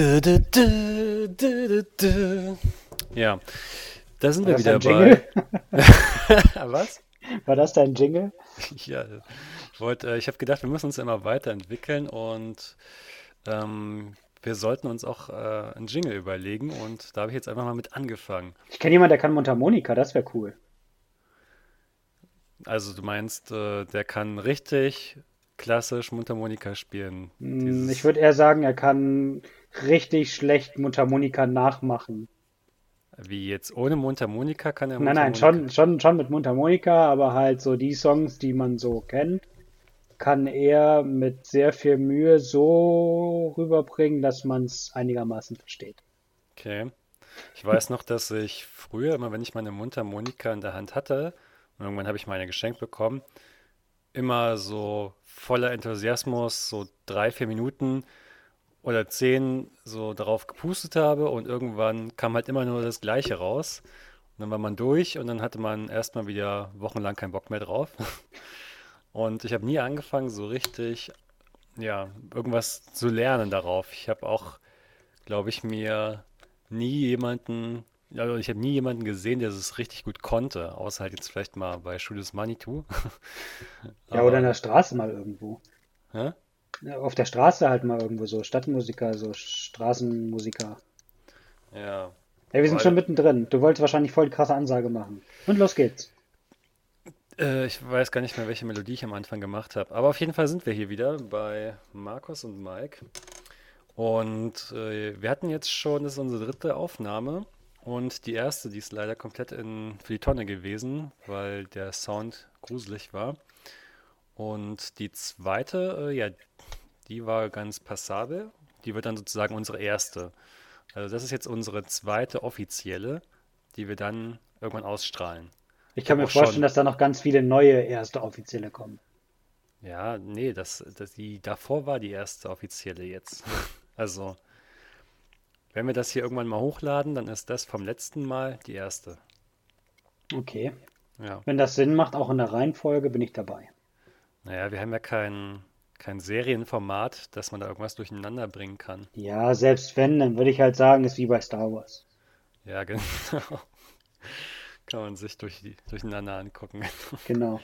Du, du, du. Ja, da sind War wir wieder bei. Was? War das dein Jingle? Ja, ich wollte, äh, ich habe gedacht, wir müssen uns immer weiterentwickeln und ähm, wir sollten uns auch äh, einen Jingle überlegen und da habe ich jetzt einfach mal mit angefangen. Ich kenne jemanden, der kann Mundharmonika, das wäre cool. Also du meinst, äh, der kann richtig klassisch Mundharmonika spielen. Hm, Ich Dieses, würde eher sagen, er kann richtig schlecht Mundharmonika nachmachen. wie jetzt ohne Mundharmonika kann er Nein, nein, schon, schon, schon mit Mundharmonika, aber halt so die Songs, die man so kennt, kann er mit sehr viel Mühe so rüberbringen, dass man es einigermaßen versteht. Okay. Ich weiß noch, dass ich früher immer, wenn ich meine Mundharmonika in der Hand hatte, und irgendwann habe ich meine geschenkt bekommen, immer so voller Enthusiasmus, so drei, vier Minuten oder zehn so darauf gepustet habe und irgendwann kam halt immer nur das Gleiche raus. Und dann war man durch und dann hatte man erstmal wieder wochenlang keinen Bock mehr drauf. Und ich habe nie angefangen, so richtig, ja, irgendwas zu lernen darauf. Ich habe auch, glaube ich, mir nie jemanden, also ich habe nie jemanden gesehen, der es richtig gut konnte, außer halt jetzt vielleicht mal bei Julius Manitou. Ja, oder in der Straße mal irgendwo. hä? Auf der Straße halt mal irgendwo so Stadtmusiker, so Straßenmusiker. Ja, Ja, wir sind schon mittendrin. Du wolltest wahrscheinlich voll die krasse Ansage machen. Und los geht's. äh, ich weiß gar nicht mehr, welche Melodie ich am Anfang gemacht habe. Aber auf jeden Fall sind wir hier wieder bei Markus und Mike. Und äh, wir hatten jetzt schon, das ist unsere dritte Aufnahme. Und die erste, die ist leider komplett in, für die Tonne gewesen, weil der Sound gruselig war. Und die zweite, äh, ja, die war ganz passabel. Die wird dann sozusagen unsere erste. Also das ist jetzt unsere zweite offizielle, die wir dann irgendwann ausstrahlen. Ich kann mir vorstellen, schon, dass da noch ganz viele neue erste Offizielle kommen. ja, nee, das, das, die davor war die erste offizielle jetzt. Also, wenn wir das hier irgendwann mal hochladen, dann ist das vom letzten Mal die erste. Okay. Ja. Wenn das Sinn macht, auch in der Reihenfolge, bin ich dabei. Naja, wir haben ja kein, kein Serienformat, dass man da irgendwas durcheinander bringen kann. Ja, selbst wenn, dann würde ich halt sagen, ist wie bei Star Wars. Ja, genau. Kann man sich durch die, durcheinander angucken. Genau.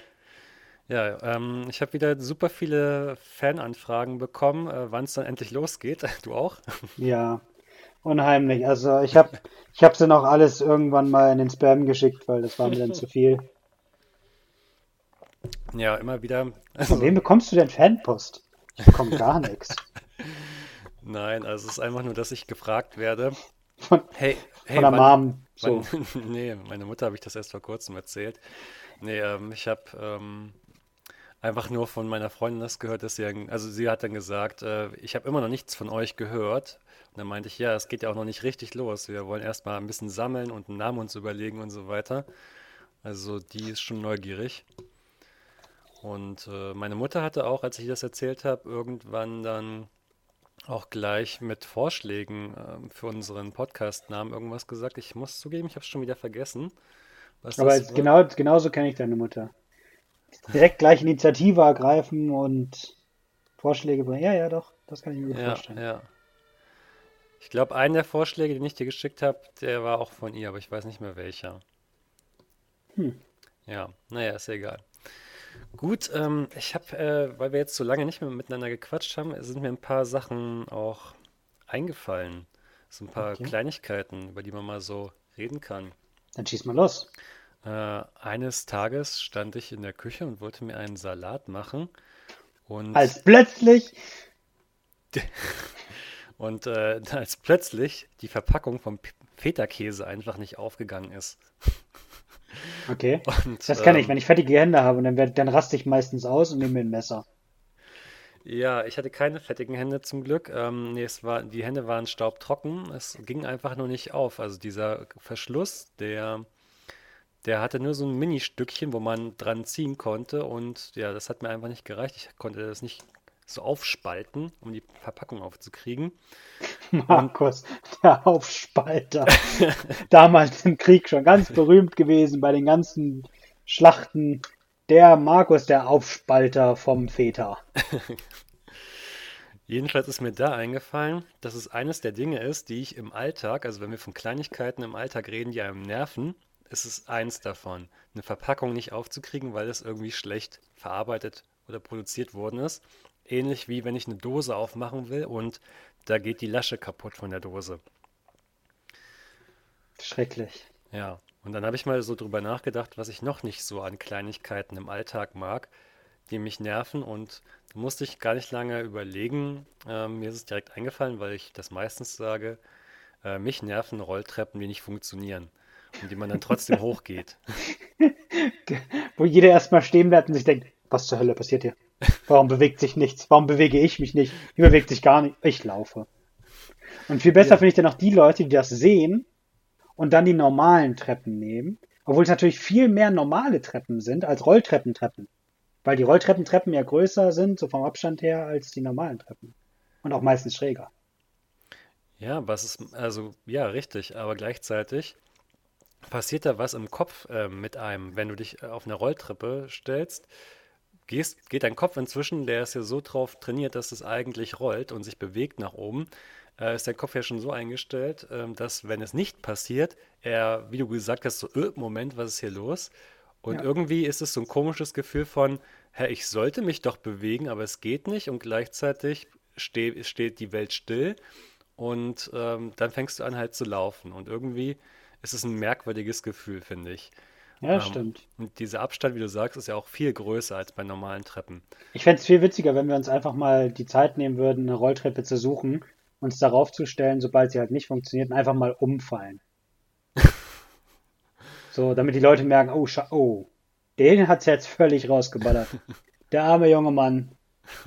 Ja, ähm, ich habe wieder super viele Fananfragen bekommen, äh, wann es dann endlich losgeht. Du auch? Ja, unheimlich. Also ich habe ich hab sie noch alles irgendwann mal in den Spam geschickt, weil das war mir dann zu viel. Ja, immer wieder. Von wem Also, bekommst du denn Fanpost? Ich bekomme gar nichts. nein, also es ist einfach nur, dass ich gefragt werde, Von, hey, von hey, der wann, Mom. wann, So. nee, meine Mutter habe ich das erst vor kurzem erzählt. Nee, ähm, ich habe ähm, einfach nur von meiner Freundin das gehört, dass sie, also sie hat dann gesagt, äh, ich habe immer noch nichts von euch gehört. Und dann meinte ich, ja, es geht ja auch noch nicht richtig los. Wir wollen erst mal ein bisschen sammeln und einen Namen uns überlegen und so weiter. Also die ist schon neugierig. Und äh, meine Mutter hatte auch, als ich das erzählt habe, irgendwann dann auch gleich mit Vorschlägen ähm, für unseren Podcast-Namen irgendwas gesagt. Ich muss zugeben, ich habe es schon wieder vergessen, was Aber das genau, genauso kenne ich deine Mutter. Direkt gleich Initiative ergreifen und Vorschläge bringen. Ja, ja, doch. Das kann ich mir gut Ja, vorstellen. ja. Ich glaube, einen der Vorschläge, den ich dir geschickt habe, der war auch von ihr, aber ich weiß nicht mehr welcher. Hm. Ja, naja, ist ja egal. Gut, ähm, ich habe, äh, weil wir jetzt so lange nicht mehr miteinander gequatscht haben, sind mir ein paar Sachen auch eingefallen. So ein paar Okay. Kleinigkeiten, über die man mal so reden kann. Dann schieß mal los. Äh, eines Tages stand ich in der Küche und wollte mir einen Salat machen und, Als plötzlich. und äh, als plötzlich die Verpackung vom P- Feta-Käse einfach nicht aufgegangen ist. Okay. Und Das kann ich, wenn ähm, ich fettige Hände habe dann, werd, dann raste ich meistens aus und nehme mir ein Messer. ja, ich hatte keine fettigen Hände zum Glück. Ähm, nee, es war, die Hände waren staubtrocken. Es ging einfach nur nicht auf. Also dieser Verschluss, der, der hatte nur so ein Ministückchen, wo man dran ziehen konnte. Und ja, das hat mir einfach nicht gereicht. Ich konnte das nicht so aufspalten, um die Verpackung aufzukriegen. Markus, der Aufspalter. Damals im Krieg schon ganz berühmt gewesen bei den ganzen Schlachten. Der Markus, der Aufspalter vom Feta. Jedenfalls ist mir da eingefallen, dass es eines der Dinge ist, die ich im Alltag, also wenn wir von Kleinigkeiten im Alltag reden, die einem nerven, ist es eins davon. Eine Verpackung nicht aufzukriegen, weil es irgendwie schlecht verarbeitet oder produziert worden ist. Ähnlich wie wenn ich eine Dose aufmachen will und da geht die Lasche kaputt von der Dose. Schrecklich. Ja, und dann habe ich mal so drüber nachgedacht, was ich noch nicht so an Kleinigkeiten im Alltag mag, die mich nerven. Und da musste ich gar nicht lange überlegen. Ähm, mir ist es direkt eingefallen, weil ich das meistens sage, äh, mich nerven Rolltreppen, die nicht funktionieren und die man dann trotzdem hochgeht. Wo jeder erstmal stehen bleibt und sich denkt, was zur Hölle passiert hier? Warum bewegt sich nichts? Warum bewege ich mich nicht? Hier bewegt sich gar nicht. Ich laufe. Und viel besser Ja. finde ich dann auch die Leute, die das sehen und dann die normalen Treppen nehmen. Obwohl es natürlich viel mehr normale Treppen sind als Rolltreppentreppen. Weil die Rolltreppentreppen ja größer sind, so vom Abstand her, als die normalen Treppen. Und auch meistens schräger. Ja, was ist, also ja, richtig, aber gleichzeitig passiert da was im Kopf äh, mit einem, wenn du dich äh, auf eine Rolltreppe stellst, gehst, geht dein Kopf inzwischen, der ist ja so drauf trainiert, dass es eigentlich rollt und sich bewegt nach oben, äh, ist dein Kopf ja schon so eingestellt, ähm, dass wenn es nicht passiert, er, wie du gesagt hast, so, äh, Moment, was ist hier los? Und Ja. irgendwie ist es so ein komisches Gefühl von, hä, ich sollte mich doch bewegen, aber es geht nicht und gleichzeitig ste steht die Welt still und ähm, dann fängst du an halt zu laufen und irgendwie ist es ein merkwürdiges Gefühl, finde ich. Ja, Ähm, stimmt. und dieser Abstand, wie du sagst, ist ja auch viel größer als bei normalen Treppen. Ich fände es viel witziger, wenn wir uns einfach mal die Zeit nehmen würden, eine Rolltreppe zu suchen, uns darauf zu stellen, sobald sie halt nicht funktioniert, und einfach mal umfallen. So, damit die Leute merken, oh, oh, den hat's jetzt völlig rausgeballert. Der arme junge Mann,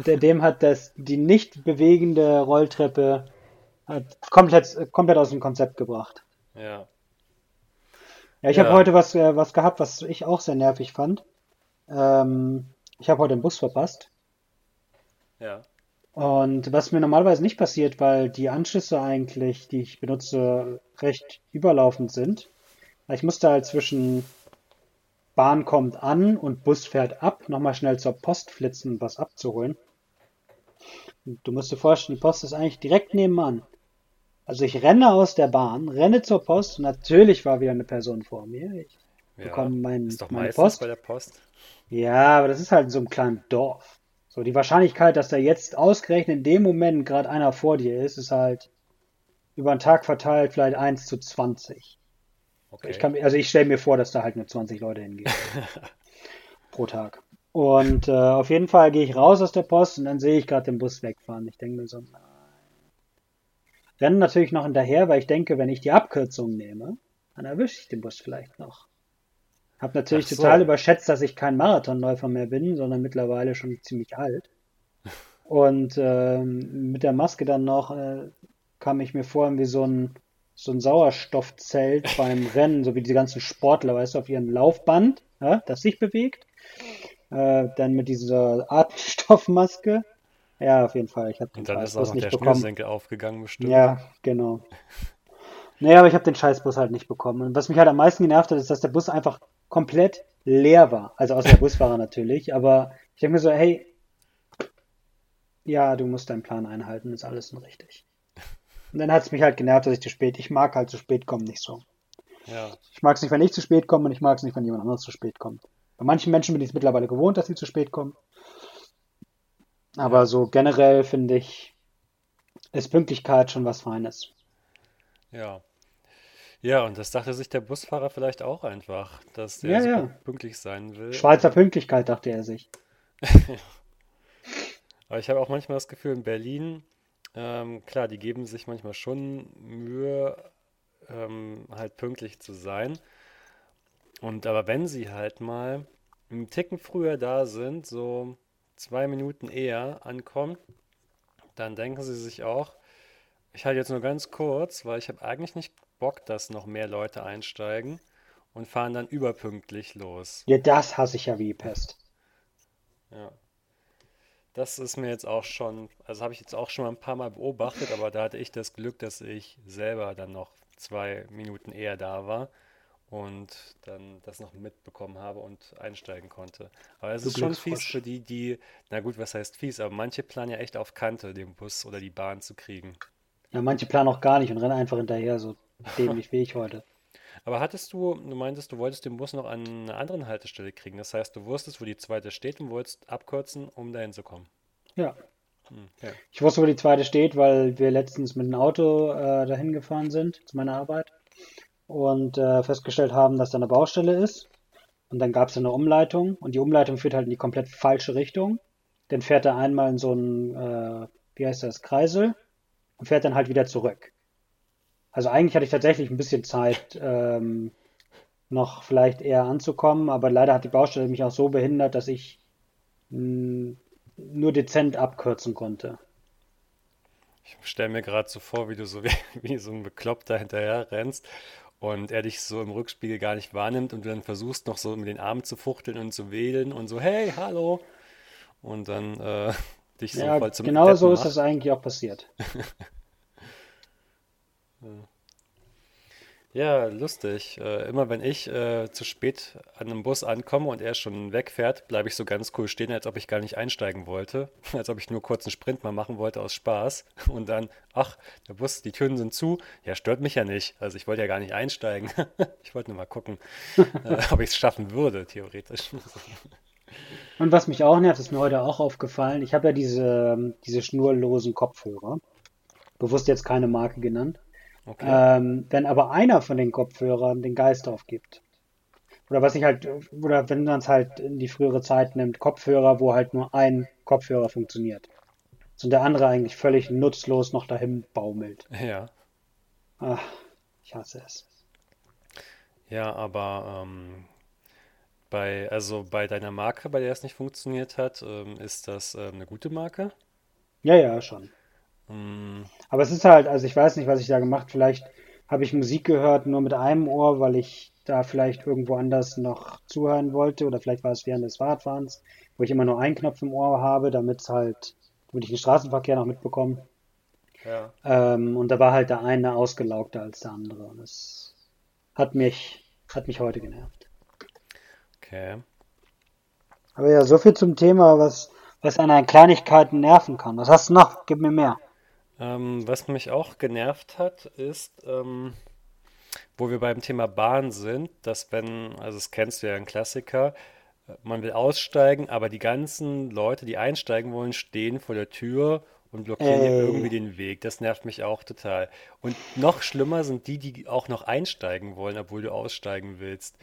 der, dem hat das, die nicht bewegende Rolltreppe hat komplett, komplett aus dem Konzept gebracht. Ja, Ja, ich habe ja, heute was, äh, was gehabt, was ich auch sehr nervig fand. Ähm, ich habe heute den Bus verpasst. ja. Und was mir normalerweise nicht passiert, weil die Anschlüsse eigentlich, die ich benutze, recht überlaufend sind. Ich musste halt zwischen Bahn kommt an und Bus fährt ab, nochmal schnell zur Post flitzen, um was abzuholen. Und du musst dir vorstellen, die Post ist eigentlich direkt nebenan. Also ich renne aus der Bahn, renne zur Post und natürlich war wieder eine Person vor mir. Ich Ja, bekomme mein, ist doch meine meistens bei Post. der Post. Ja, aber das ist halt in so einem kleinen Dorf. So, die Wahrscheinlichkeit, dass da jetzt ausgerechnet in dem Moment gerade einer vor dir ist, ist halt über den Tag verteilt vielleicht eins zu 20. Ich Okay. kann, mir- also ich stelle mir vor, dass da halt nur 20 Leute hingehen pro Tag. Und äh, auf jeden Fall gehe ich raus aus der Post und dann sehe ich gerade den Bus wegfahren. Ich denke mir so, nein. Renne natürlich noch hinterher, weil ich denke, wenn ich die Abkürzung nehme, dann erwische ich den Bus vielleicht noch. Hab natürlich total so. überschätzt, dass ich kein Marathonläufer mehr bin, sondern mittlerweile schon ziemlich alt. Und ähm, mit der Maske dann noch äh, kam ich mir vor wie so ein, so ein Sauerstoffzelt beim Rennen, so wie die ganzen Sportler, weißt du, auf ihrem Laufband, ja, das sich bewegt. Äh, dann mit dieser Atemstoffmaske. Ja, auf jeden Fall, ich habe den Und dann ist auch noch nicht der bekommen. Schnürsenkel aufgegangen, bestimmt. Ja, genau. Naja, aber ich habe den Scheißbus halt nicht bekommen. Und was mich halt am meisten genervt hat, ist, dass der Bus einfach komplett leer war. Also außer der Busfahrer natürlich. Aber ich denke mir so, hey, ja, du musst deinen Plan einhalten, ist alles schon richtig. Und dann hat es mich halt genervt, dass ich zu spät, ich mag halt zu spät kommen nicht so. Ja, Ich mag es nicht, wenn ich zu spät komme und ich mag es nicht, wenn jemand anderes zu spät kommt. Bei manchen Menschen bin ich es mittlerweile gewohnt, dass sie zu spät kommen. Aber so generell finde ich, ist Pünktlichkeit schon was Feines. ja. Ja, und das dachte sich der Busfahrer vielleicht auch einfach, dass der Ja, ja. pünktlich sein will. Schweizer Pünktlichkeit, dachte er sich. aber ich habe auch manchmal das Gefühl, in Berlin, ähm, klar, die geben sich manchmal schon Mühe, ähm, halt pünktlich zu sein. Und aber wenn sie halt mal einen Ticken früher da sind, so zwei Minuten eher ankommen, dann denken sie sich auch, ich halte jetzt nur ganz kurz, weil ich habe eigentlich nicht Bock, dass noch mehr Leute einsteigen und fahren dann überpünktlich los. Ja, das hasse ich ja wie Pest. Ja, das ist mir jetzt auch schon, also habe ich jetzt auch schon mal ein paar Mal beobachtet, aber da hatte ich das Glück, dass ich selber dann noch zwei Minuten eher da war und dann das noch mitbekommen habe und einsteigen konnte. Aber es Du ist schon fies für die, die, na gut, was heißt fies, aber manche planen ja echt auf Kante, den Bus oder die Bahn zu kriegen. Ja, manche planen auch gar nicht und rennen einfach hinterher, so dämlich wie ich heute. Aber hattest du, du meintest, du wolltest den Bus noch an einer anderen Haltestelle kriegen. Das heißt, du wusstest, wo die zweite steht und wolltest abkürzen, um dahin zu kommen. Ja, Hm, ja. ich wusste, wo die zweite steht, weil wir letztens mit dem Auto äh, dahin gefahren sind zu meiner Arbeit und äh, festgestellt haben, dass da eine Baustelle ist. Und dann gab es eine Umleitung und die Umleitung führt halt in die komplett falsche Richtung. Dann fährt er einmal in so einen, äh, wie heißt das, Kreisel und fährt dann halt wieder zurück. Also eigentlich hatte ich tatsächlich ein bisschen Zeit, ähm, noch vielleicht eher anzukommen, aber leider hat die Baustelle mich auch so behindert, dass ich mh, nur dezent abkürzen konnte. Ich stelle mir gerade so vor, wie du so wie, wie so ein Bekloppter hinterher rennst und er dich so im Rückspiegel gar nicht wahrnimmt und du dann versuchst noch so mit den Armen zu fuchteln und zu wedeln und so, hey, hallo, und dann äh, dich so Ja, voll zum genau so Deppen ist das macht. eigentlich auch passiert. Ja, lustig. Äh, immer wenn ich äh, zu spät an einem Bus ankomme und er schon wegfährt, bleibe ich so ganz cool stehen, als ob ich gar nicht einsteigen wollte. Als ob ich nur kurz einen Sprint mal machen wollte aus Spaß. Und dann, ach, der Bus, die Türen sind zu. Ja, stört mich ja nicht. Also ich wollte ja gar nicht einsteigen. Ich wollte nur mal gucken, äh, ob ich es schaffen würde, theoretisch. Und was mich auch nervt, ist mir heute auch aufgefallen. Ich habe ja diese, diese schnurlosen Kopfhörer. Bewusst jetzt keine Marke genannt. Okay. Ähm, wenn aber einer von den Kopfhörern den Geist aufgibt. Oder was ich halt, oder wenn man es halt in die frühere Zeit nimmt, Kopfhörer, wo halt nur ein Kopfhörer funktioniert. So, und der andere eigentlich völlig nutzlos noch dahin baumelt. Ja. Ach, ich hasse es. Ja, aber ähm, bei, also bei deiner Marke, bei der es nicht funktioniert hat, ähm, ist das ähm, eine gute Marke? Ja, ja, schon. Mm, Aber es ist halt, also ich weiß nicht, was ich da gemacht. Vielleicht habe ich Musik gehört nur mit einem Ohr, weil ich da vielleicht irgendwo anders noch zuhören wollte. Oder vielleicht war es während des Fahrradfahrens, wo ich immer nur einen Knopf im Ohr habe, damit es halt, damit ich den Straßenverkehr noch mitbekomme. ja. Ähm, und da war halt der eine ausgelaugter als der andere. Und das hat mich, hat mich heute genervt. Okay. Aber ja, so viel zum Thema, was, was an Kleinigkeiten nerven kann. Was hast du noch? Gib mir mehr. Ähm, was mich auch genervt hat, ist, ähm, wo wir beim Thema Bahn sind, dass wenn, also das kennst du ja, ein Klassiker, äh, man will aussteigen, aber die ganzen Leute, die einsteigen wollen, stehen vor der Tür und blockieren dir irgendwie den Weg. Das nervt mich auch total. Und noch schlimmer sind die, die auch noch einsteigen wollen, obwohl du aussteigen willst.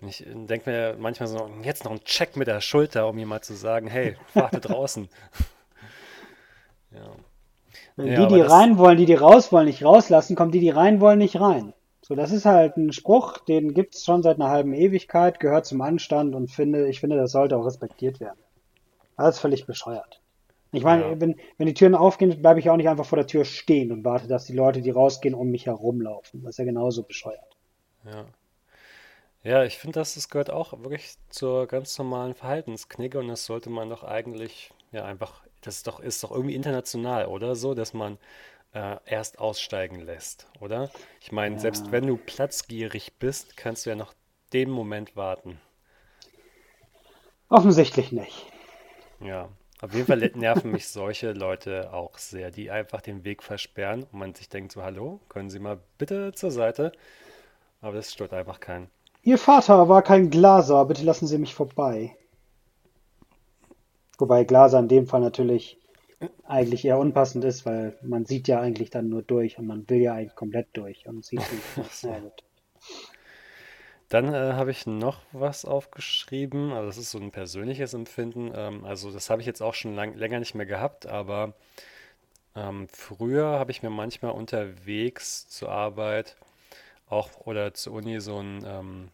Und ich denke mir manchmal so, jetzt noch ein Check mit der Schulter, um jemand zu sagen, hey, warte draußen. Ja. Wenn Ja, die, die das, rein wollen, die, die raus wollen, nicht rauslassen, kommen die, die rein wollen, nicht rein. So, das ist halt ein Spruch, den gibt's schon seit einer halben Ewigkeit, gehört zum Anstand und finde, ich finde, das sollte auch respektiert werden. Alles völlig bescheuert. Ich ja. meine, wenn, wenn die Türen aufgehen, bleibe ich auch nicht einfach vor der Tür stehen und warte, dass die Leute, die rausgehen, um mich herumlaufen. Das ist ja genauso bescheuert. Ja. Ja, ich finde, das, das gehört auch wirklich zur ganz normalen Verhaltensknigge und das sollte man doch eigentlich, ja, einfach, das ist doch, ist doch irgendwie international, oder so, dass man äh, erst aussteigen lässt, oder? Ich meine, selbst Ja, wenn du platzgierig bist, kannst du ja noch den Moment warten. offensichtlich nicht. Ja, auf jeden Fall nerven mich solche Leute auch sehr, die einfach den Weg versperren und man sich denkt so, hallo, können Sie mal bitte zur Seite? Aber das stört einfach keinen. Ihr Vater war kein Glaser, bitte lassen Sie mich vorbei. Wobei Glaser in dem Fall natürlich eigentlich eher unpassend ist, weil man sieht ja eigentlich dann nur durch und man will ja eigentlich komplett durch und sieht nicht. Ja, gut. Dann äh, habe ich noch was aufgeschrieben, also das ist so ein persönliches Empfinden. Ähm, also das habe ich jetzt auch schon lang, länger nicht mehr gehabt, aber ähm, früher habe ich mir manchmal unterwegs zur Arbeit auch oder zur Uni so ein, ähm,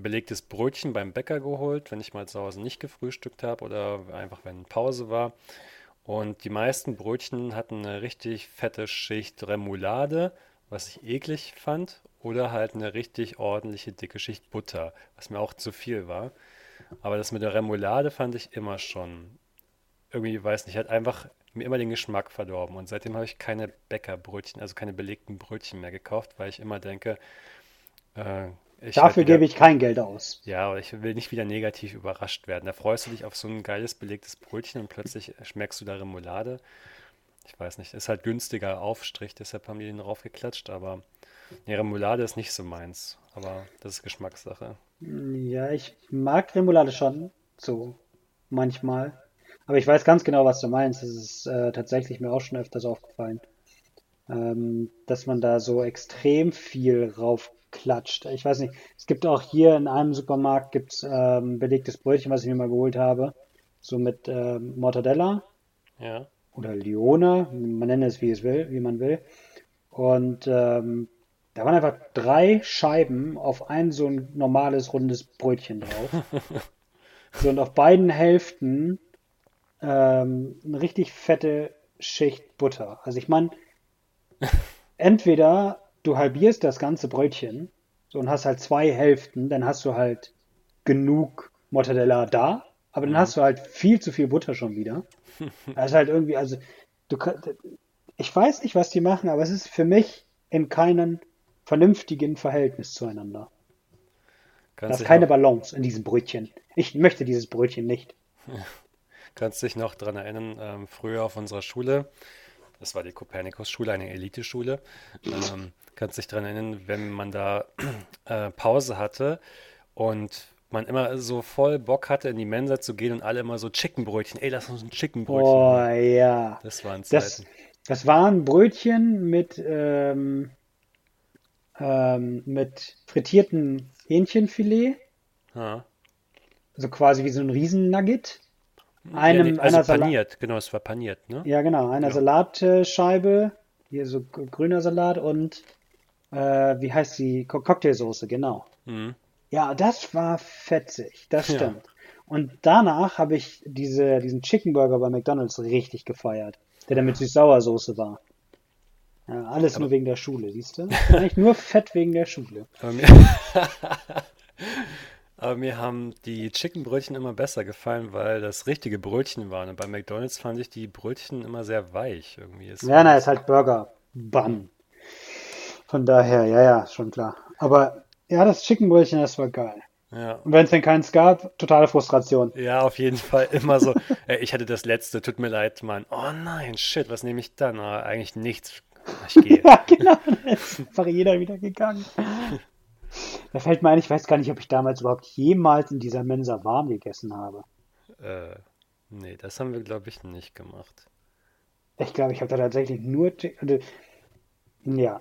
ein belegtes Brötchen beim Bäcker geholt, wenn ich mal zu Hause nicht gefrühstückt habe oder einfach wenn Pause war. Und die meisten Brötchen hatten eine richtig fette Schicht Remoulade, was ich eklig fand, oder halt eine richtig ordentliche dicke Schicht Butter, was mir auch zu viel war. Aber das mit der Remoulade fand ich immer schon, irgendwie, weiß nicht, hat einfach mir immer den Geschmack verdorben. Und seitdem habe ich keine Bäckerbrötchen, also keine belegten Brötchen mehr gekauft, weil ich immer denke, äh, Ich Dafür werd wieder, gebe ich kein Geld aus. ja, aber ich will nicht wieder negativ überrascht werden. Da freust du dich auf so ein geiles belegtes Brötchen und plötzlich schmeckst du da Remoulade. Ich weiß nicht, ist halt günstiger Aufstrich, deshalb haben die den draufgeklatscht, aber nee, Remoulade ist nicht so meins. Aber das ist Geschmackssache. Ja, ich mag Remoulade schon, so manchmal. Aber ich weiß ganz genau, was du meinst. Das ist äh, tatsächlich mir auch schon öfters aufgefallen, ähm, dass man da so extrem viel raufklatscht. Ich weiß nicht, es gibt auch hier in einem Supermarkt gibt's ähm, belegtes Brötchen, was ich mir mal geholt habe, so mit ähm, Mortadella Ja. oder Lione, man nenne es wie es will, wie man will. Und ähm, da waren einfach drei Scheiben auf ein so ein normales rundes Brötchen drauf. So, und auf beiden Hälften ähm, eine richtig fette Schicht Butter. Also ich meine, entweder du halbierst das ganze Brötchen so und hast halt zwei Hälften, dann hast du halt genug Mortadella da, aber dann Mhm. hast du halt viel zu viel Butter schon wieder. Das ist halt irgendwie, also du ich weiß nicht, was die machen, aber es ist für mich in keinem vernünftigen Verhältnis zueinander. Da Kannst ist dich keine noch, Balance in diesem Brötchen. Ich möchte dieses Brötchen nicht. kannst dich noch dran erinnern, ähm, früher auf unserer Schule, das war die Kopernikus-Schule, eine Eliteschule, ähm, kannst dich dran erinnern, wenn man da äh, Pause hatte und man immer so voll Bock hatte, in die Mensa zu gehen und alle immer so Chickenbrötchen, ey, lass uns ein Chickenbrötchen Oh ja. Das waren Das, Zeiten. das waren Brötchen mit, ähm, ähm, mit frittiertem Hähnchenfilet, Ja. also quasi wie so ein Riesennugget, Ja, nee, einem, also einer Salat, paniert, genau, es war paniert, ne? ja genau, einer Genau. Salatscheibe, hier so grüner Salat und äh, wie heißt die? Co Cocktailsoße, genau. Mhm. Ja, das war fetzig, das Ja. stimmt. Und danach habe ich diese, diesen Chicken Burger bei McDonald's richtig gefeiert, der dann mit Süß-Sauersoße war. Ja, alles Aber, nur wegen der Schule, siehst du? Eigentlich nur Fett wegen der Schule. aber mir, haben die Chickenbrötchen immer besser gefallen, weil das richtige Brötchen waren. Und bei McDonald's fand ich die Brötchen immer sehr weich irgendwie. Es Ja, na, ist halt Burger Bun. Von daher, ja, ja, schon klar. Aber ja, das Chickenbrötchen, das war geil. Ja. Und wenn es denn keins gab, totale Frustration. Ja, auf jeden Fall immer so. Ey, ich hatte das letzte, tut mir leid, Mann. Oh nein, shit, was nehme ich dann? Ah, eigentlich nichts. Ich gehe. Ja, genau. Ist einfach jeder wieder gegangen. Da fällt mir ein, ich weiß gar nicht, ob ich damals überhaupt jemals in dieser Mensa warm gegessen habe. Äh, nee, das haben wir, glaube ich, nicht gemacht. Ich glaube, ich habe da tatsächlich nur, also, ja,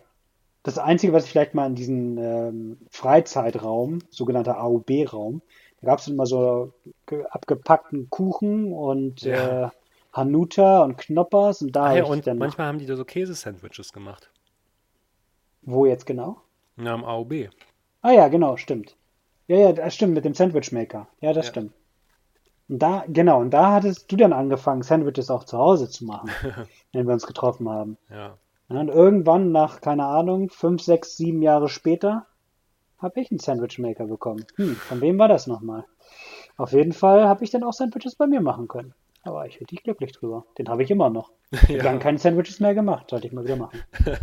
das Einzige, was ich vielleicht mal in diesem ähm, Freizeitraum, sogenannter AUB-Raum, da gab es immer so ge- abgepackten Kuchen und Ja. äh, Hanuta und Knoppers und da habe ja, und dann, manchmal haben die da so Käsesandwiches gemacht. wo jetzt genau? Na, am AOB. Ah ja, genau, stimmt. Ja, ja, das stimmt, mit dem Sandwichmaker. Ja, das Ja. stimmt. Und da, genau, und da hattest du dann angefangen, Sandwiches auch zu Hause zu machen, wenn wir uns getroffen haben. Ja. Und irgendwann nach, keine Ahnung, fünf, sechs, sieben Jahre später, habe ich einen Sandwichmaker bekommen. Hm, von wem war das nochmal? Auf jeden Fall habe ich dann auch Sandwiches bei mir machen können. Da war ich richtig glücklich drüber. Den habe ich immer noch. Ich habe lange Ja. keine Sandwiches mehr gemacht, sollte ich mal wieder machen.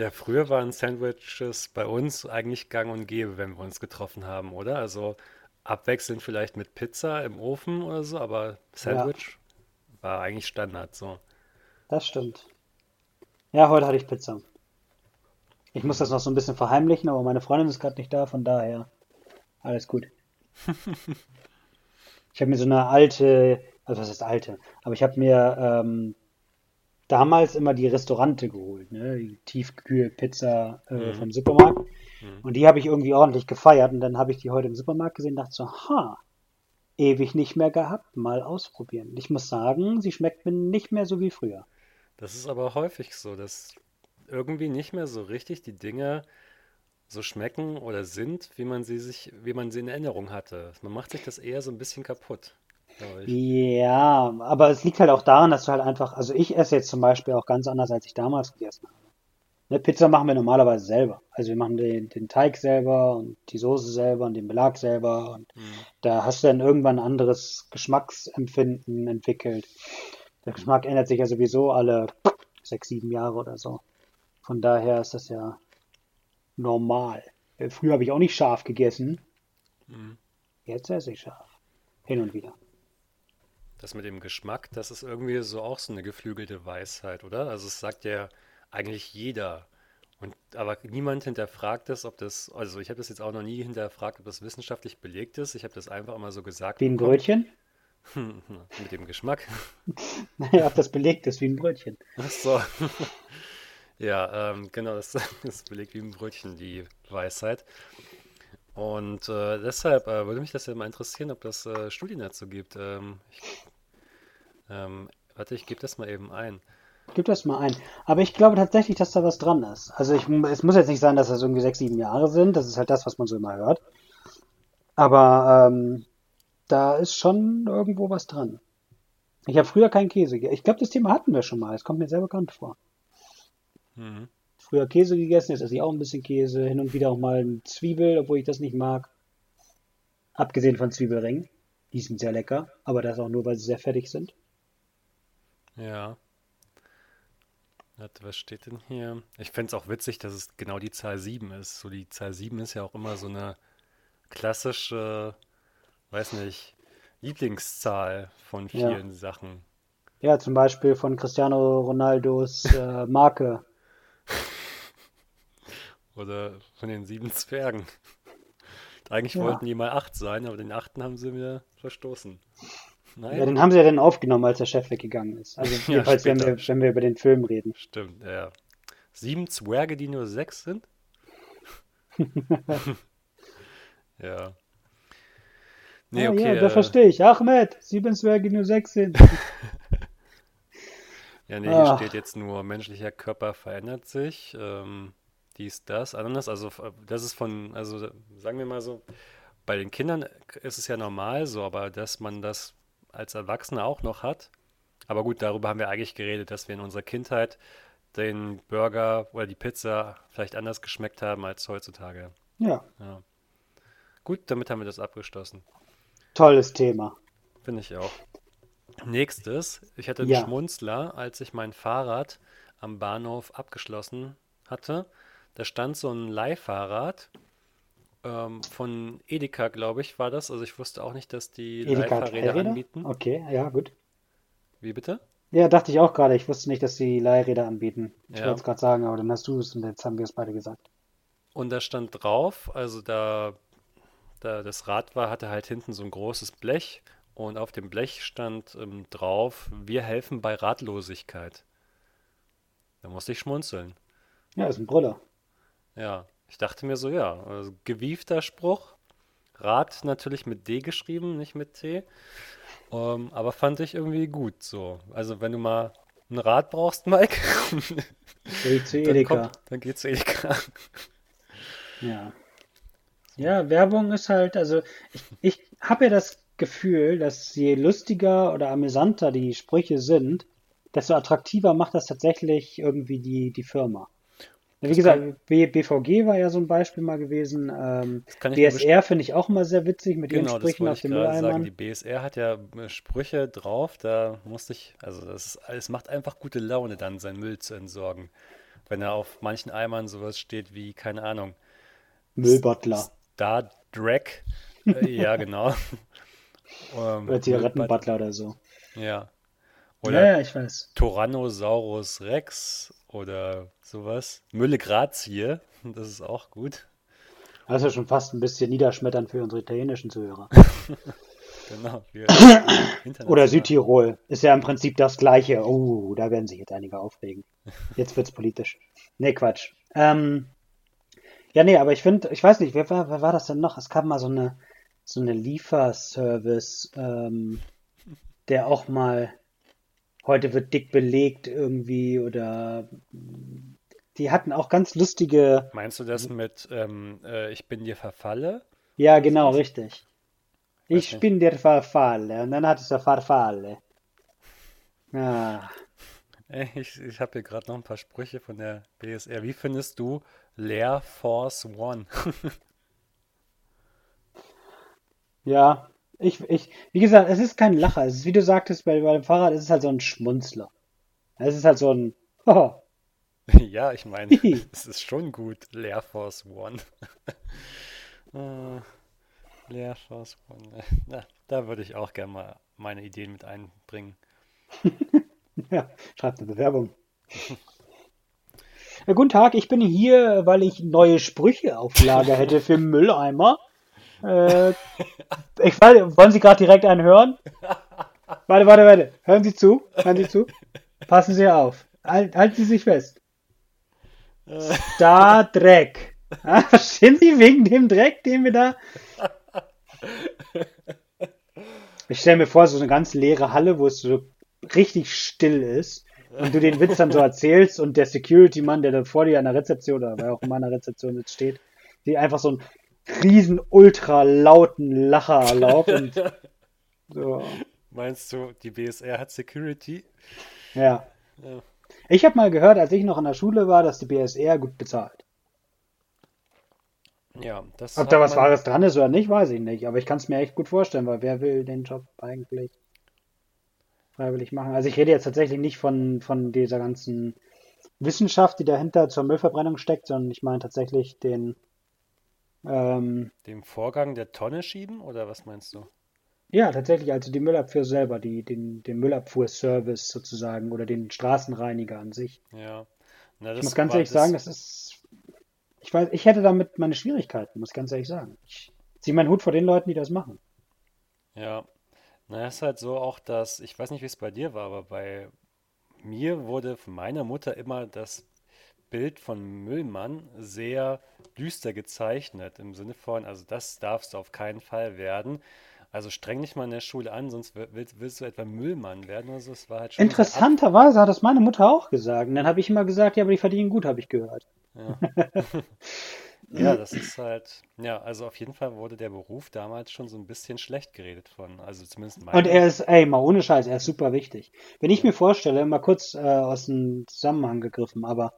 Ja, früher waren Sandwiches bei uns eigentlich gang und gäbe, wenn wir uns getroffen haben, oder? Also abwechselnd vielleicht mit Pizza im Ofen oder so, aber Ja, Sandwich war eigentlich Standard so. das stimmt. Ja, heute hatte ich Pizza. Ich muss das noch so ein bisschen verheimlichen, aber meine Freundin ist gerade nicht da, von daher alles gut. Ich habe mir so eine alte, also was heißt alte, aber ich habe mir ähm, damals immer die Restaurante geholt, ne? Die Tiefkühlpizza äh, Mhm. vom Supermarkt. Mhm. Und die habe ich irgendwie ordentlich gefeiert. Und dann habe ich die heute im Supermarkt gesehen und dachte so, ha, ewig nicht mehr gehabt, mal ausprobieren. Ich muss sagen, sie schmeckt mir nicht mehr so wie früher. Das ist aber häufig so, dass irgendwie nicht mehr so richtig die Dinge so schmecken oder sind, wie man sie sich, wie man sie in Erinnerung hatte. Man macht sich das eher so ein bisschen kaputt, glaube ich. Ja, aber es liegt halt auch daran, dass du halt einfach, also ich esse jetzt zum Beispiel auch ganz anders, als ich damals gegessen habe. Ne, Pizza machen wir normalerweise selber. Also wir machen den, den Teig selber und die Soße selber und den Belag selber und Mhm. da hast du dann irgendwann ein anderes Geschmacksempfinden entwickelt. Der Geschmack ändert sich ja sowieso alle sechs, sieben Jahre oder so. Von daher ist das ja normal. Äh, Früher habe ich auch nicht scharf gegessen. Mhm. Jetzt esse ich scharf. Hin und wieder. Das mit dem Geschmack, das ist irgendwie so auch so eine geflügelte Weisheit, oder? Also es sagt ja eigentlich jeder. Und aber niemand hinterfragt es, ob das, also ich habe das jetzt auch noch nie hinterfragt, ob das wissenschaftlich belegt ist. Ich habe das einfach immer so gesagt Wie ein bekommen. Brötchen? Mit dem Geschmack. Naja, ob das belegt ist wie ein Brötchen. Ach so. Ja, ähm, genau, das, das belegt wie ein Brötchen, die Weisheit. Und äh, deshalb äh, würde mich das ja mal interessieren, ob das äh, Studien dazu gibt. Ähm, ich, ähm, warte, ich gebe das mal eben ein. Gib das mal ein. Aber ich glaube tatsächlich, dass da was dran ist. Also ich, es muss jetzt nicht sein, dass das irgendwie sechs, sieben Jahre sind. Das ist halt das, was man so immer hört. Aber ähm, da ist schon irgendwo was dran. Ich habe früher keinen Käse. Ich glaube, das Thema hatten wir schon mal. Es kommt mir sehr bekannt vor. Mhm. Früher Käse gegessen, jetzt esse ich auch ein bisschen Käse. Hin und wieder auch mal eine Zwiebel, obwohl ich das nicht mag. Abgesehen von Zwiebelringen. Die sind sehr lecker, aber das auch nur, weil sie sehr fettig sind. Ja. Warte, was steht denn hier? Ich fände es auch witzig, dass es genau die Zahl 7 ist. So die Zahl 7 ist ja auch immer so eine klassische, weiß nicht, Lieblingszahl von Ja. vielen Sachen. Ja, zum Beispiel von Cristiano Ronaldos äh, Marke. Oder von den sieben Zwergen. Eigentlich Ja. wollten die mal acht sein, aber den achten haben sie wieder verstoßen. Ja, Naja, den haben sie ja dann aufgenommen, als der Chef weggegangen ist. Also Ja, jedenfalls, wenn später. wir, wenn wir über den Film reden. stimmt, ja. Sieben Zwerge, die nur sechs sind? Ja. Nee, Ah okay. ja, da Äh, verstehe ich. Ahmed, sieben Zwerge nur sechs sind. ja, nee, hier Ah. steht jetzt nur, menschlicher Körper verändert sich. Ähm, dies, das, Ananas. Also, f- das ist von, also sagen wir mal so, bei den Kindern ist es ja normal so, aber dass man das als Erwachsener auch noch hat. Aber gut, darüber haben wir eigentlich geredet, dass wir in unserer Kindheit den Burger oder die Pizza vielleicht anders geschmeckt haben als heutzutage. Ja, Ja. Gut, damit haben wir das abgeschlossen. tolles Thema. Finde ich auch. Nächstes, ich hatte einen Ja, Schmunzler, als ich mein Fahrrad am Bahnhof abgeschlossen hatte. Da stand so ein Leihfahrrad ähm, von Edeka, glaube ich, war das. Also ich wusste auch nicht, dass die Edeka Leihfahrräder Leihräder? anbieten. Okay, ja, gut. Wie bitte? Ja, dachte ich auch gerade. Ich wusste nicht, dass sie Leihräder anbieten. Ich wollte Ja. es gerade sagen, aber dann hast du es und jetzt haben wir es beide gesagt. Und da stand drauf, also da, da das Rad war, hatte halt hinten so ein großes Blech und auf dem Blech stand ähm, drauf, wir helfen bei Ratlosigkeit. Da musste ich schmunzeln. Ja, ist ein Brüller. Ja, ich dachte mir so, ja, also gewiefter Spruch. Rat natürlich mit D geschrieben, nicht mit T. Ähm, aber fand ich irgendwie gut so. Also wenn du mal ein Rad brauchst, Mike, dann kommt, dann geh zu Edeka. Ja. Ja, Werbung ist halt, also ich, ich habe ja das Gefühl, dass je lustiger oder amüsanter die Sprüche sind, desto attraktiver macht das tatsächlich irgendwie die, die Firma. Wie Das gesagt, BVG war ja so ein Beispiel mal gewesen. Ähm, das BSR finde ich auch mal sehr witzig mit ihren Genau, das Sprüchen wollte auf ich den gerade sagen. Die. BSR hat ja äh, Sprüche drauf, da musste ich, also das ist, es macht einfach gute Laune dann, seinen Müll zu entsorgen. Wenn da auf manchen Eimern sowas steht wie, keine Ahnung, Müllbottler Star Drag, äh, ja genau, ähm, oder Müllbad, Zigarettenbottler oder so. ja, Ja, oder ja, ich weiß. Tyrannosaurus Rex oder sowas. Mülle Grazie, das ist auch gut. Das ist ja schon fast ein bisschen niederschmetternd für unsere italienischen Zuhörer. Genau, Oder. Südtirol. Ist ja im Prinzip das Gleiche. Oh, da werden sich jetzt einige aufregen. Jetzt wird's politisch. Nee, Quatsch. Ähm, ja, nee, aber ich finde, ich weiß nicht, wer war, wer war das denn noch? Es gab mal so eine, so eine Lieferservice, ähm, der auch mal, heute wird dick belegt irgendwie oder die hatten auch ganz lustige, Meinst du das mit ähm, äh, Ich bin dir verfalle? ja, genau, richtig. Ich nicht. bin der Farfalle und dann hat es der Farfalle. Ja. Ey, ich ich habe hier gerade noch ein paar Sprüche von der BSR. Wie findest du Leer Force One? Ja, ich, ich, wie gesagt, es ist kein Lacher. Es ist, wie du sagtest, bei, bei dem Fahrrad ist es halt so ein Schmunzler. Es ist halt so ein, oh, Ja, ich meine, es ist schon gut. Leer Force One. Äh, Leer Force One. Na, da würde ich auch gerne mal meine Ideen mit einbringen. Ja, schreibt eine Bewerbung. Ja, guten Tag, ich bin hier, weil ich neue Sprüche auf Lager hätte für Mülleimer. Äh, ich weiß, wollen Sie gerade direkt einen hören? Warte, warte, warte. Hören Sie zu. Hören Sie zu. Passen Sie auf. Halt, halten Sie sich fest. Star Dreck. Ah, verstehen Sie wegen dem Dreck, den wir da. Ich stelle mir vor, so eine ganz leere Halle, wo es so richtig still ist und du den Witz dann so erzählst und der Security-Mann, der da vor dir an der Rezeption oder wer auch immer an der Rezeption jetzt steht, die einfach so einen riesen ultra lauten Lacher erlaubt und so. Meinst du, die BSR hat Security? Ja. Ja. Ich habe mal gehört, als ich noch in der Schule war, dass die BSR gut bezahlt. Ja, das Ob da was man- Wahres dran ist oder nicht, weiß ich nicht. Aber ich kann es mir echt gut vorstellen, weil wer will den Job eigentlich freiwillig machen? Also ich rede jetzt tatsächlich nicht von, von dieser ganzen Wissenschaft, die dahinter zur Müllverbrennung steckt, sondern ich meine tatsächlich den, ähm, dem Vorgang der Tonne schieben oder was meinst du? ja, tatsächlich also die Müllabfuhr selber, die, den, den Müllabfuhrservice sozusagen oder den Straßenreiniger an sich. Ja. Na, Ich muss ganz ehrlich sagen, das ist, ich weiß, ich hätte damit meine Schwierigkeiten, muss ganz ehrlich sagen. Ich ziehe meinen Hut vor den Leuten, die das machen. Ja. Na, es ist halt so auch, dass, ich weiß nicht, wie es bei dir war, aber bei mir wurde von meiner Mutter immer das Bild von Müllmann sehr düster gezeichnet, im Sinne von, also das darfst du auf keinen Fall werden. Also streng dich mal in der Schule an, sonst wi- willst, willst du etwa Müllmann werden oder so. Es war halt schon. Interessanterweise hat das meine Mutter auch gesagt. Und dann habe ich immer gesagt, ja, aber die verdienen gut, habe ich gehört. Ja. Ja, das ist halt, ja, also auf jeden Fall wurde der Beruf damals schon so ein bisschen schlecht geredet von, also zumindest Und meine. er ist, ey, mal ohne Scheiß, er ist super wichtig. Wenn ich mir vorstelle, mal kurz äh, aus dem Zusammenhang gegriffen, aber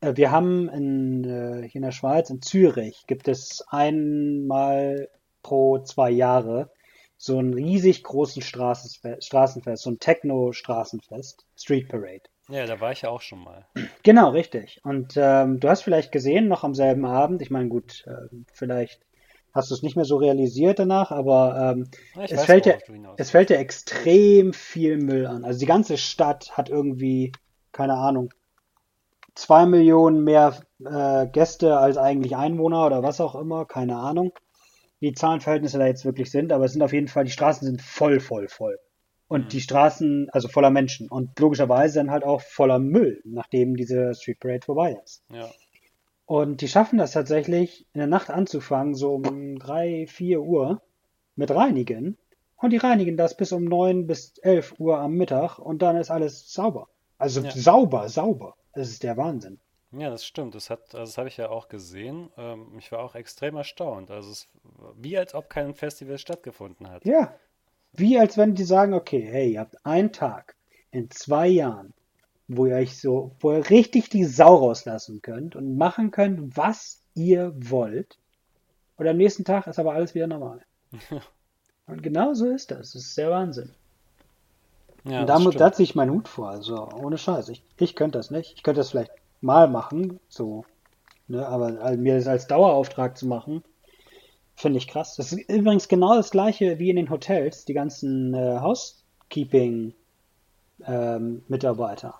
äh, wir haben in, äh, hier in der Schweiz, in Zürich, gibt es einmal pro zwei Jahre so einen riesig großen Straßenfest, Straßenfest, so ein Techno-Straßenfest, Street Parade. Ja, da war ich ja auch schon mal. Genau, richtig. Und ähm, du hast vielleicht gesehen, noch am selben Abend, ich meine, gut, ähm, vielleicht hast du es nicht mehr so realisiert danach, aber ähm, es fällt ja, hinaus es fällt ja extrem viel Müll an. Also die ganze Stadt hat irgendwie, keine Ahnung, zwei Millionen mehr äh, Gäste als eigentlich Einwohner oder was auch immer, keine Ahnung, wie die Zahlenverhältnisse da jetzt wirklich sind, aber es sind auf jeden Fall, die Straßen sind voll, voll, voll. Und die Mhm. Straßen, also voller Menschen und logischerweise dann halt auch voller Müll, nachdem diese Street Parade vorbei ist. Ja, Und die schaffen das tatsächlich, in der Nacht anzufangen, so um 3, 4 Uhr mit Reinigen. Und die reinigen das bis um 9 bis 11 Uhr am Mittag und dann ist alles sauber. Also ja, sauber, sauber. Das ist der Wahnsinn. ja, das stimmt. Das hat, also das habe ich ja auch gesehen. Ähm, ich war auch extrem erstaunt. Also es wie als ob kein Festival stattgefunden hat. Ja, wie als wenn die sagen, okay, hey, ihr habt einen Tag in zwei Jahren, wo ihr euch so, wo ihr richtig die Sau rauslassen könnt und machen könnt, was ihr wollt. Und am nächsten Tag ist aber alles wieder normal. Und genau so ist das. Das ist der Wahnsinn. Ja, Und da, ziehe ich meinen Hut vor. Also ohne Scheiß. Ich, ich könnte das nicht. Ich könnte das vielleicht mal machen, so, ne, aber all- mir das als Dauerauftrag zu machen, finde ich krass. Das ist übrigens genau das gleiche wie in den Hotels, die ganzen äh, Housekeeping-Mitarbeiter.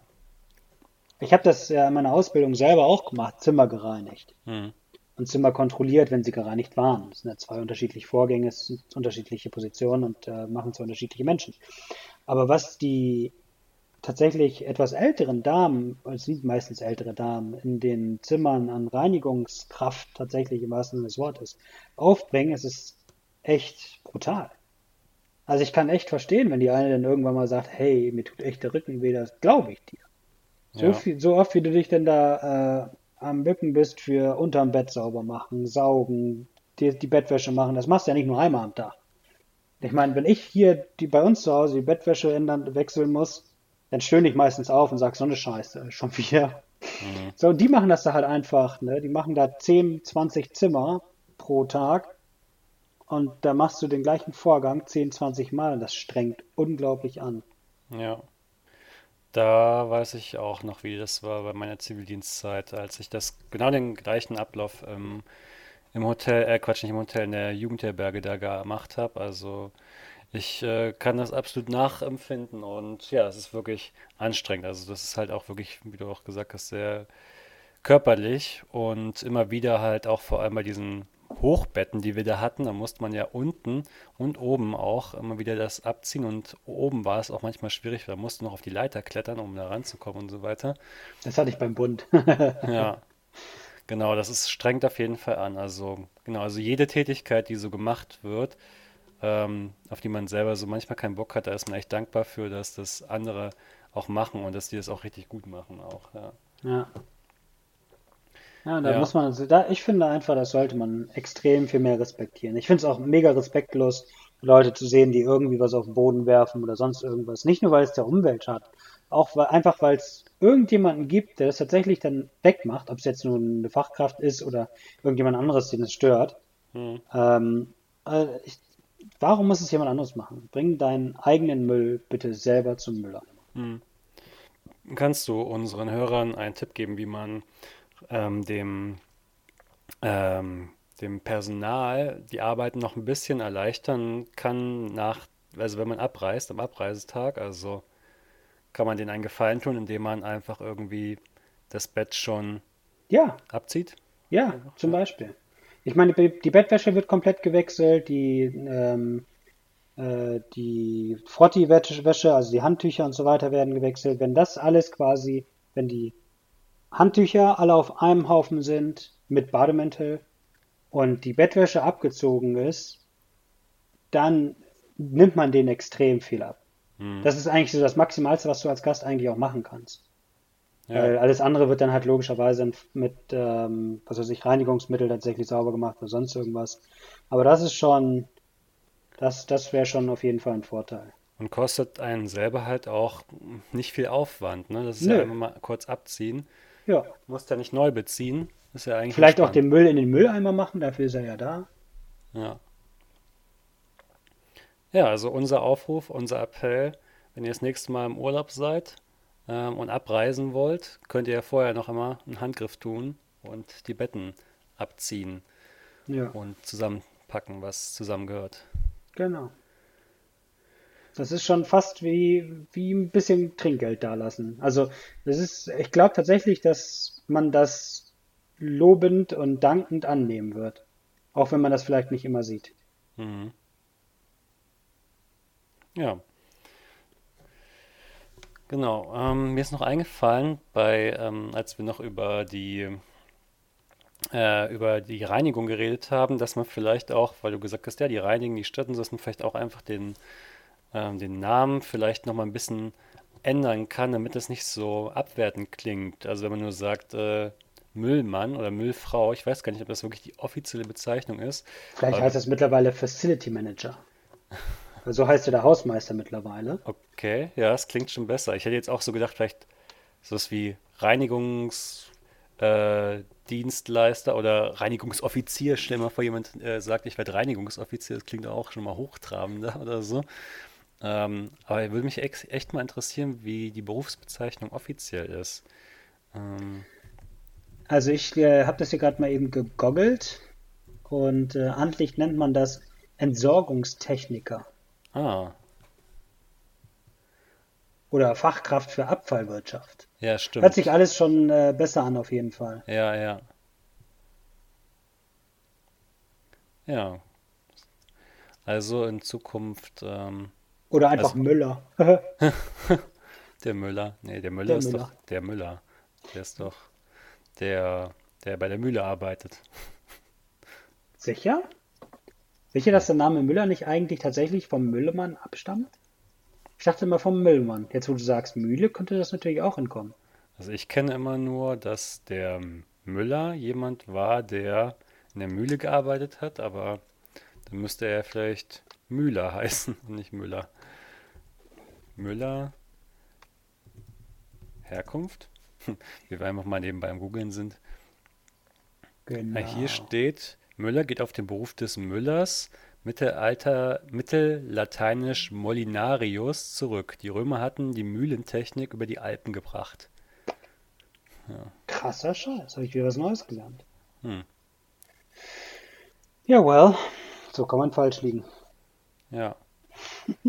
Ich habe das ja in meiner Ausbildung selber auch gemacht, Zimmer gereinigt Hm. und Zimmer kontrolliert, wenn sie gereinigt waren. Das sind ja zwei unterschiedliche Vorgänge, es sind unterschiedliche Positionen und äh, machen zwei unterschiedliche Menschen. Aber was die tatsächlich etwas älteren Damen, es sind meistens ältere Damen, in den Zimmern an Reinigungskraft tatsächlich im wahrsten Sinne des Wortes aufbringen, es ist echt brutal. Also ich kann echt verstehen, wenn die eine dann irgendwann mal sagt, hey, mir tut echt der Rücken weh, das glaube ich dir. So Ja, viel, so oft wie du dich denn da äh, am Bücken bist für unterm Bett sauber machen, saugen, die, die Bettwäsche machen, das machst du ja nicht nur einmal am Tag. Ich meine, wenn ich hier die bei uns zu Hause die Bettwäsche ändern, wechseln muss, dann stöhne ich meistens auf und sag so eine Scheiße, schon wieder. hm. So, die machen das da halt einfach, ne? Die machen da 10, 20 Zimmer pro Tag und da machst du den gleichen Vorgang 10, 20 Mal und das strengt unglaublich an. Ja. Da weiß ich auch noch, wie das war bei meiner Zivildienstzeit, als ich das genau den gleichen Ablauf ähm, im Hotel, äh Quatsch, nicht im Hotel, in der Jugendherberge da gemacht habe. Also ich äh, kann das absolut nachempfinden und ja, es ist wirklich anstrengend. Also das ist halt auch wirklich, wie du auch gesagt hast, sehr körperlich und immer wieder halt auch vor allem bei diesen Hochbetten, die wir da hatten, da musste man ja unten und oben auch immer wieder das abziehen und oben war es auch manchmal schwierig, da musste noch auf die Leiter klettern, um da ranzukommen und so weiter. Das hatte ich beim Bund. Ja, genau, das ist strengt auf jeden Fall an. Also genau, also jede Tätigkeit, die so gemacht wird, ähm, auf die man selber so manchmal keinen Bock hat, da ist man echt dankbar für, dass das andere auch machen und dass die das auch richtig gut machen auch, ja. Ja. Ja, da Ja. muss man, also da, ich finde einfach, das sollte man extrem viel mehr respektieren. Ich finde es auch mega respektlos, Leute zu sehen, die irgendwie was auf den Boden werfen oder sonst irgendwas. Nicht nur, weil es der Umwelt schadet, auch weil, einfach, weil es irgendjemanden gibt, der das tatsächlich dann wegmacht, ob es jetzt nur eine Fachkraft ist oder irgendjemand anderes, den es stört. Hm. Ähm, äh, ich, warum muss es jemand anderes machen? Bring deinen eigenen Müll bitte selber zum Mülleimer. Hm. Kannst du unseren Hörern einen Tipp geben, wie man ähm, dem, ähm, dem Personal die Arbeit noch ein bisschen erleichtern kann nach, also wenn man abreist, am Abreisetag, also kann man denen einen Gefallen tun, indem man einfach irgendwie das Bett schon Ja, abzieht? Ja, zum. Beispiel. Ich meine, die Bettwäsche wird komplett gewechselt, die, ähm, äh, die Frotti-Wäsche, also die Handtücher und so weiter werden gewechselt. Wenn das alles quasi, wenn die Handtücher alle auf einem Haufen sind mit Bademäntel und die Bettwäsche abgezogen ist, dann nimmt man denen extrem viel ab. Hm. Das ist eigentlich so das Maximalste, was du als Gast eigentlich auch machen kannst. Weil Ja, alles andere wird dann halt logischerweise mit, ähm, was weiß ich, Reinigungsmittel tatsächlich sauber gemacht oder sonst irgendwas. Aber das ist schon, das, das wäre schon auf jeden Fall ein Vorteil. und kostet einen selber halt auch nicht viel Aufwand, ne? Das ist ja Nö, einfach mal kurz abziehen. ja. Musst ja nicht neu beziehen. Ist ja eigentlich Vielleicht auch den Müll in den Mülleimer machen, dafür ist er ja da. Ja. Ja, also unser Aufruf, unser Appell, wenn ihr das nächste Mal im Urlaub seid ähm, und abreisen wollt, könnt ihr ja vorher noch einmal einen Handgriff tun und die Betten abziehen Ja, und zusammenpacken, was zusammengehört. genau. Das ist schon fast wie, wie ein bisschen Trinkgeld dalassen. Also, das ist, ich glaube tatsächlich, dass man das lobend und dankend annehmen wird. Auch wenn man das vielleicht nicht immer sieht. Mhm. Ja, genau. Ähm, mir ist noch eingefallen, bei, ähm, als wir noch über die äh, über die Reinigung geredet haben, dass man vielleicht auch, weil du gesagt hast, ja, die reinigen die Städte, dass man vielleicht auch einfach den, ähm, den Namen vielleicht noch mal ein bisschen ändern kann, damit es nicht so abwertend klingt. Also wenn man nur sagt, äh, Müllmann oder Müllfrau, ich weiß gar nicht, ob das wirklich die offizielle Bezeichnung ist, Vielleicht heißt das mittlerweile Facility Manager. So heißt ja der Hausmeister mittlerweile. okay, ja, das klingt schon besser. Ich hätte jetzt auch so gedacht, vielleicht sowas wie Reinigungsdienstleister äh, oder Reinigungsoffizier. Stell mal vor, jemand äh, sagt, ich werde Reinigungsoffizier, das klingt auch schon mal hochtrabender oder so. Ähm, aber würde mich ex echt mal interessieren, wie die Berufsbezeichnung offiziell ist. Ähm, Also ich äh, habe das hier gerade mal eben gegoggelt und äh, amtlich nennt man das Entsorgungstechniker ah, oder Fachkraft für Abfallwirtschaft. ja, Hört stimmt. sich alles schon äh, besser an auf jeden Fall. Ja, ja, ja. Also in Zukunft ähm, Oder einfach also Müller. der Müller, nee, der Müller Der ist doch Müller. der Müller. Der ist doch der, der bei der Mühle arbeitet. Sicher? Sicher, dass der Name Müller nicht eigentlich tatsächlich vom Müllemann abstammt? Ich dachte immer vom Müllmann. Jetzt, wo du sagst Mühle, könnte das natürlich auch hinkommen. Also ich kenne immer nur, dass der Müller jemand war, der in der Mühle gearbeitet hat, aber dann müsste er vielleicht Müller heißen und nicht Müller. Müller, Herkunft? Wie wir einfach mal nebenbei am Googeln sind. Ah, hier Genau. steht, Müller geht auf den Beruf des Müllers Mittelalter, mittellateinisch molinarius zurück. Die Römer hatten die Mühlentechnik über die Alpen gebracht. Krasser Scheiß, habe ich wieder was Neues gelernt. Hm. Ja, well, so kann man falsch liegen. Ja.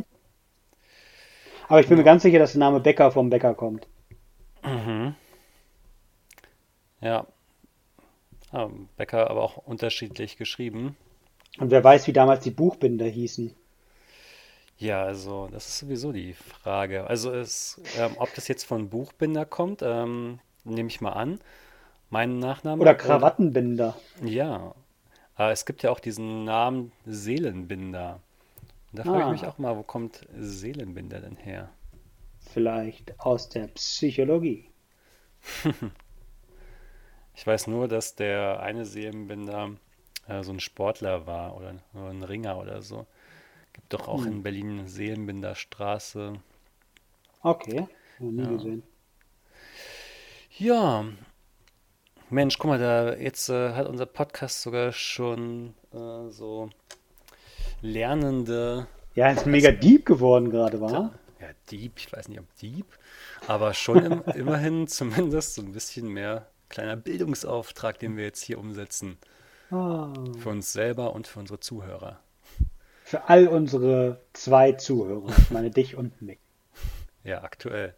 Aber ich bin mir ganz sicher, dass der Name Bäcker vom Bäcker kommt. Ja. Ah, Bäcker aber auch unterschiedlich geschrieben. Und wer weiß, wie damals die Buchbinder hießen. Ja, also das ist sowieso die Frage. Also es, ähm, ob das jetzt von Buchbinder kommt, ähm, nehme ich mal an. Mein Nachname. Oder Krawattenbinder. Ja. Aber es gibt ja auch diesen Namen Seelenbinder. Und da frage ich Ah. mich auch mal, wo kommt Seelenbinder denn her? Vielleicht aus der Psychologie. Ich weiß nur, dass der eine Seelenbinder äh, so ein Sportler war oder nur ein Ringer oder so. Gibt doch auch in Berlin Seelenbinderstraße. Okay, nie Ja. gesehen. Ja, Mensch, guck mal, da jetzt äh, hat unser Podcast sogar schon äh, so lernende, Ja, ist mega deep geworden gerade, war? ja, Dieb, ich weiß nicht, ob Dieb, aber schon im, immerhin zumindest so ein bisschen mehr kleiner Bildungsauftrag, den wir jetzt hier umsetzen. Ah. Für uns selber und für unsere Zuhörer. Für all unsere zwei Zuhörer, ich meine dich und mich. Ja, aktuell.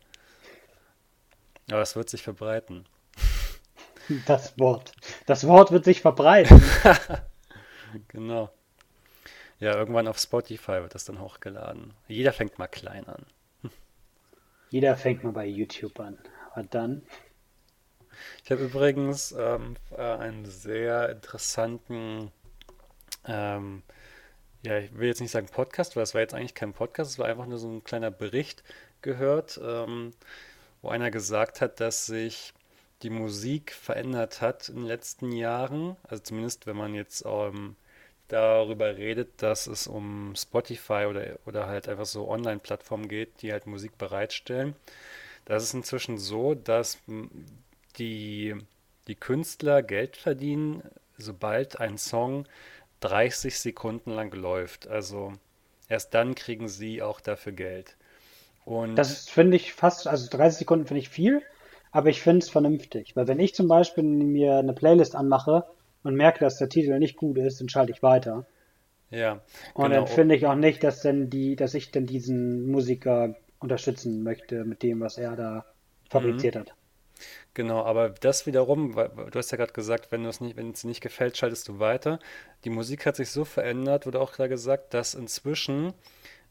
Aber es wird sich verbreiten. Das Wort. Das Wort wird sich verbreiten. Genau. Ja, irgendwann auf Spotify wird das dann hochgeladen. Jeder fängt mal klein an. Jeder fängt mal bei YouTube an. Aber dann, Ich habe übrigens ähm, äh, einen sehr interessanten, ähm, ja, ich will jetzt nicht sagen Podcast, weil es war jetzt eigentlich kein Podcast, es war einfach nur so ein kleiner Bericht gehört, ähm, wo einer gesagt hat, dass sich die Musik verändert hat in den letzten Jahren. Also zumindest, wenn man jetzt ähm, darüber redet, dass es um Spotify oder, oder halt einfach so Online-Plattformen geht, die halt Musik bereitstellen. Das ist inzwischen so, dass die, die Künstler Geld verdienen, sobald ein Song 30 Sekunden lang läuft. Also erst dann kriegen sie auch dafür Geld. Und das finde ich fast, also 30 Sekunden finde ich viel, aber ich finde es vernünftig. Weil wenn ich zum Beispiel mir eine Playlist anmache und merke, dass der Titel nicht gut ist, dann schalte ich weiter. ja, Und genau. dann finde ich auch nicht, dass denn die, dass ich denn diesen Musiker unterstützen möchte mit dem, was er da fabriziert hat. Genau, aber das wiederum, weil du hast ja gerade gesagt, wenn es nicht, nicht gefällt, schaltest du weiter. Die Musik hat sich so verändert, wurde auch klar gesagt, dass inzwischen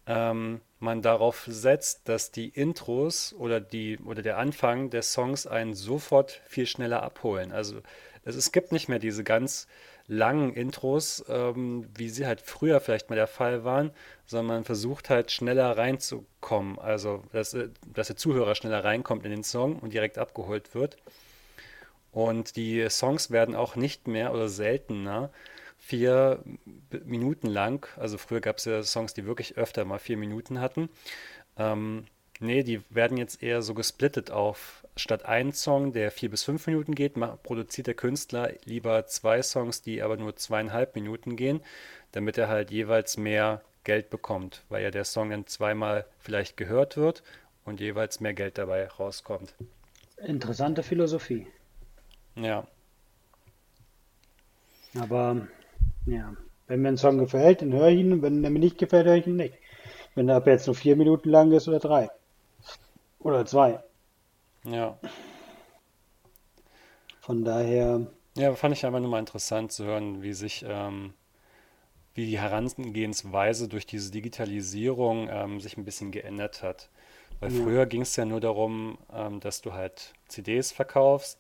ähm, man darauf setzt, dass die Intros oder die oder der Anfang der Songs einen sofort viel schneller abholen. Also es, es gibt nicht mehr diese ganz langen Intros, ähm, wie sie halt früher vielleicht mal der Fall waren, sondern man versucht halt schneller reinzukommen. Also dass, äh, dass der Zuhörer schneller reinkommt in den Song und direkt abgeholt wird. Und die Songs werden auch nicht mehr oder seltener vier Minuten lang. Also früher gab es ja Songs, die wirklich öfter mal vier Minuten hatten. Ähm, nee, die werden jetzt eher so gesplittet auf statt ein Song, der vier bis fünf Minuten geht, produziert der Künstler lieber zwei Songs, die aber nur zweieinhalb Minuten gehen, damit er halt jeweils mehr Geld bekommt, weil ja der Song dann zweimal vielleicht gehört wird und jeweils mehr Geld dabei rauskommt. Interessante Philosophie. Ja, Aber ja, wenn mir ein Song gefällt, dann höre ich ihn wenn er mir nicht gefällt, höre ich ihn nicht. Wenn er ab jetzt nur vier Minuten lang ist oder drei. Oder zwei. ja. Von daher, Ja, fand ich einfach nur mal interessant zu hören, wie sich, ähm, wie die Herangehensweise durch diese Digitalisierung ähm, sich ein bisschen geändert hat. Weil ja. früher ging es ja nur darum, ähm, dass du halt CDs verkaufst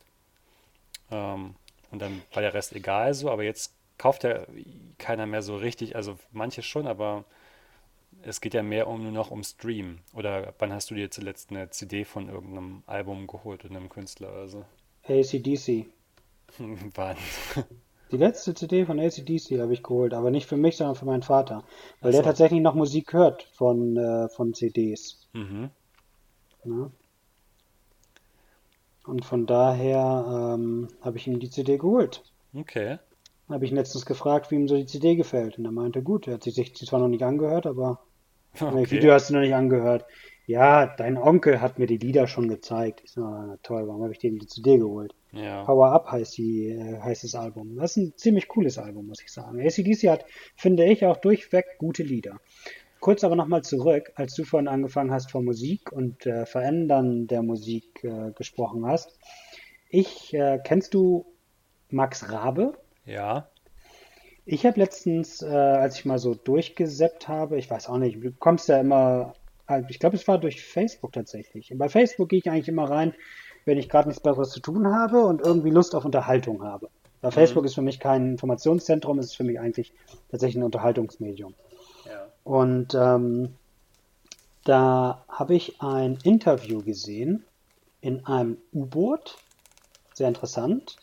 ähm, und dann war der Rest egal so, aber jetzt kauft ja keiner mehr so richtig, also manche schon, aber es geht ja mehr um nur noch um Stream. Oder wann hast du dir zuletzt eine CD von irgendeinem Album geholt oder einem Künstler oder so? AC/DC. Wann? Die letzte CD von AC/DC habe ich geholt, aber nicht für mich, sondern für meinen Vater. Weil Ach der so. tatsächlich noch Musik hört von, äh, von CDs. Mhm. Ne? Und von daher ähm, habe ich ihm die CD geholt. Okay. Habe ich ihn letztens gefragt, wie ihm so die CD gefällt. Und er meinte, gut, er hat sich die zwar noch nicht angehört, aber okay. das Video hast du noch nicht angehört. Ja, dein Onkel hat mir die Lieder schon gezeigt. Ich na toll, warum habe ich dir die CD geholt? Ja. Power Up heißt, die, äh, heißt das Album. Das ist ein ziemlich cooles Album, muss ich sagen. ACDC hat, finde ich, auch durchweg gute Lieder. Kurz aber nochmal zurück, als du vorhin angefangen hast von Musik und äh, Verändern der Musik äh, gesprochen hast. Ich, äh, kennst du Max Rabe? Ja. Ich habe letztens, äh, als ich mal so durchgeseppt habe, ich weiß auch nicht, du kommst ja immer, also ich glaube, es war durch Facebook tatsächlich. Bei Facebook gehe ich eigentlich immer rein, wenn ich gerade nichts Besseres zu tun habe und irgendwie Lust auf Unterhaltung habe. Weil mhm. Facebook ist für mich kein Informationszentrum, es ist für mich eigentlich tatsächlich ein Unterhaltungsmedium. Ja. Und ähm, da habe ich ein Interview gesehen in einem U-Boot, sehr interessant,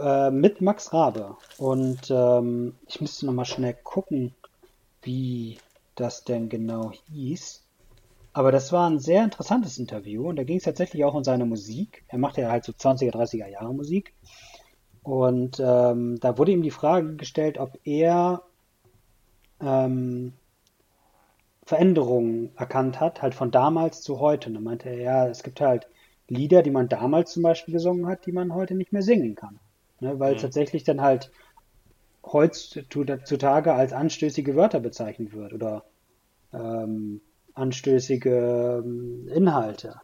äh, mit Max Rabe. Und ähm, ich müsste nochmal schnell gucken, wie das denn genau hieß. Aber das war ein sehr interessantes Interview und da ging es tatsächlich auch um seine Musik. Er machte ja halt so 20er, 30er Jahre Musik. Und ähm, da wurde ihm die Frage gestellt, ob er ähm, Veränderungen erkannt hat, halt von damals zu heute. Und dann meinte er, ja, es gibt halt Lieder, die man damals zum Beispiel gesungen hat, die man heute nicht mehr singen kann. Ne, weil mhm. tatsächlich dann halt heutzutage als anstößige Wörter bezeichnet wird oder ähm, anstößige ähm, Inhalte.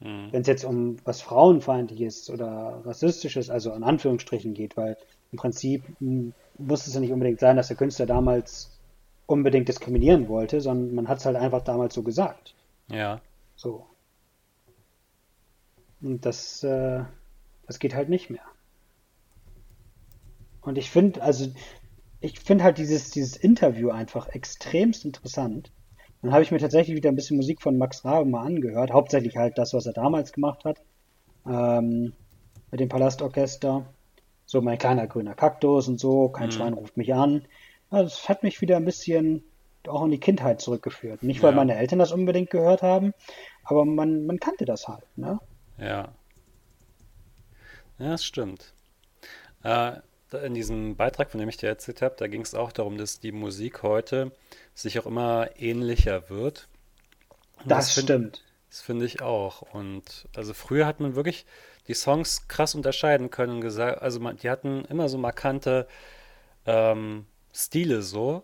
Mhm. Wenn es jetzt um was Frauenfeindliches oder Rassistisches, also in Anführungsstrichen geht, weil im Prinzip hm, muss es ja nicht unbedingt sein, dass der Künstler damals unbedingt diskriminieren wollte, sondern man hat es halt einfach damals so gesagt. Ja. So. Und das, äh, das geht halt nicht mehr. Und ich finde, also, ich finde halt dieses, dieses Interview einfach extremst interessant. Dann habe ich mir tatsächlich wieder ein bisschen Musik von Max Rabe mal angehört. Hauptsächlich halt das, was er damals gemacht hat. Ähm, mit dem Palastorchester. So mein kleiner grüner Kaktus und so. Kein mhm. Schwein ruft mich an. das hat mich wieder ein bisschen auch in die Kindheit zurückgeführt. Nicht, weil ja. meine Eltern das unbedingt gehört haben, aber man, man kannte das halt, ne? Ja. Ja, das stimmt. Äh, in diesem Beitrag, von dem ich dir erzählt habe, da ging es auch darum, dass die Musik heute sich auch immer ähnlicher wird. Und das, das find, stimmt. Das finde ich auch. Und also früher hat man wirklich die Songs krass unterscheiden können gesagt, also man, die hatten immer so markante ähm, Stile so.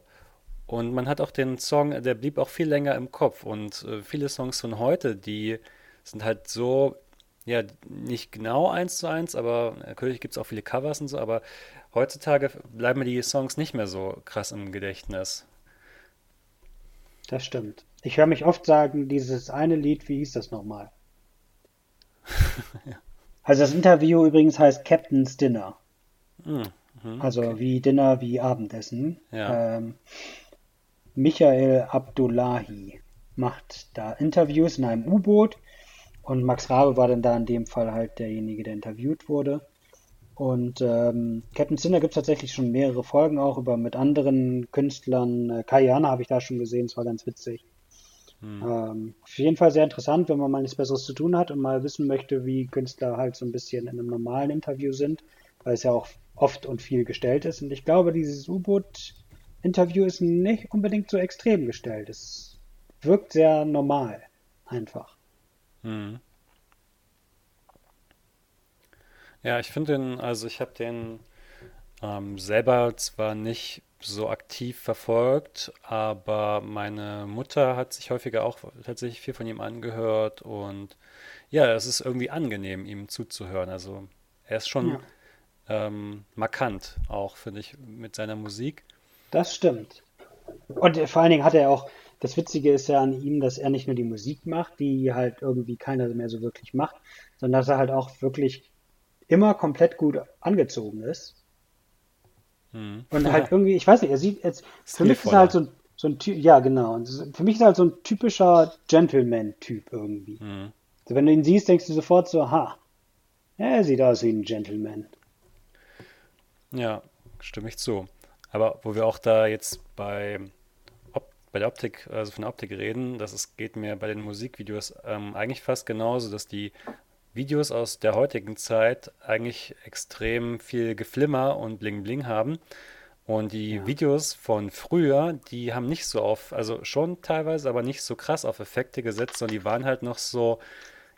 Und man hat auch den Song, der blieb auch viel länger im Kopf. Und äh, viele Songs von heute, die sind halt so ja, nicht genau eins zu eins, aber natürlich gibt es auch viele Covers und so, aber heutzutage bleiben mir die Songs nicht mehr so krass im Gedächtnis. Das stimmt. Ich höre mich oft sagen, dieses eine Lied, wie hieß das nochmal? ja. Also das Interview übrigens heißt Captain's Dinner. Mhm. Also okay. wie Dinner, wie Abendessen. Ja. Ähm, Michael Abdullahi macht da Interviews in einem U-Boot und Max Rabe war dann da in dem Fall halt derjenige, der interviewt wurde. Und ähm, Captain Sinner gibt es tatsächlich schon mehrere Folgen auch über mit anderen Künstlern. Äh, Kayana habe ich da schon gesehen, es war ganz witzig. Hm. Ähm, auf jeden Fall sehr interessant, wenn man mal nichts Besseres zu tun hat und mal wissen möchte, wie Künstler halt so ein bisschen in einem normalen Interview sind, weil es ja auch oft und viel gestellt ist. Und ich glaube, dieses U-Boot-Interview ist nicht unbedingt so extrem gestellt. Es wirkt sehr normal, einfach. Hm. Ja, ich finde den, also ich habe den ähm, selber zwar nicht so aktiv verfolgt, aber meine Mutter hat sich häufiger auch tatsächlich viel von ihm angehört und ja, es ist irgendwie angenehm, ihm zuzuhören. Also er ist schon ja. ähm, markant auch, finde ich, mit seiner Musik. Das stimmt. Und vor allen Dingen hat er auch das Witzige ist ja an ihm, dass er nicht nur die Musik macht, die halt irgendwie keiner mehr so wirklich macht, sondern dass er halt auch wirklich immer komplett gut angezogen ist. Hm. Und halt irgendwie, ich weiß nicht, er sieht jetzt, für mich ist er halt so ein, so ein Typ, ja genau, für mich ist er halt so ein typischer Gentleman-Typ irgendwie. Hm. Also wenn du ihn siehst, denkst du sofort so, ha, er sieht aus wie ein Gentleman. Ja, stimme ich zu. Aber wo wir auch da jetzt bei bei der Optik, also von der Optik reden, das ist, geht mir bei den Musikvideos ähm, eigentlich fast genauso, dass die Videos aus der heutigen Zeit eigentlich extrem viel Geflimmer und Bling Bling haben. Und die Ja. Videos von früher, die haben nicht so auf, also schon teilweise, aber nicht so krass auf Effekte gesetzt, sondern die waren halt noch so,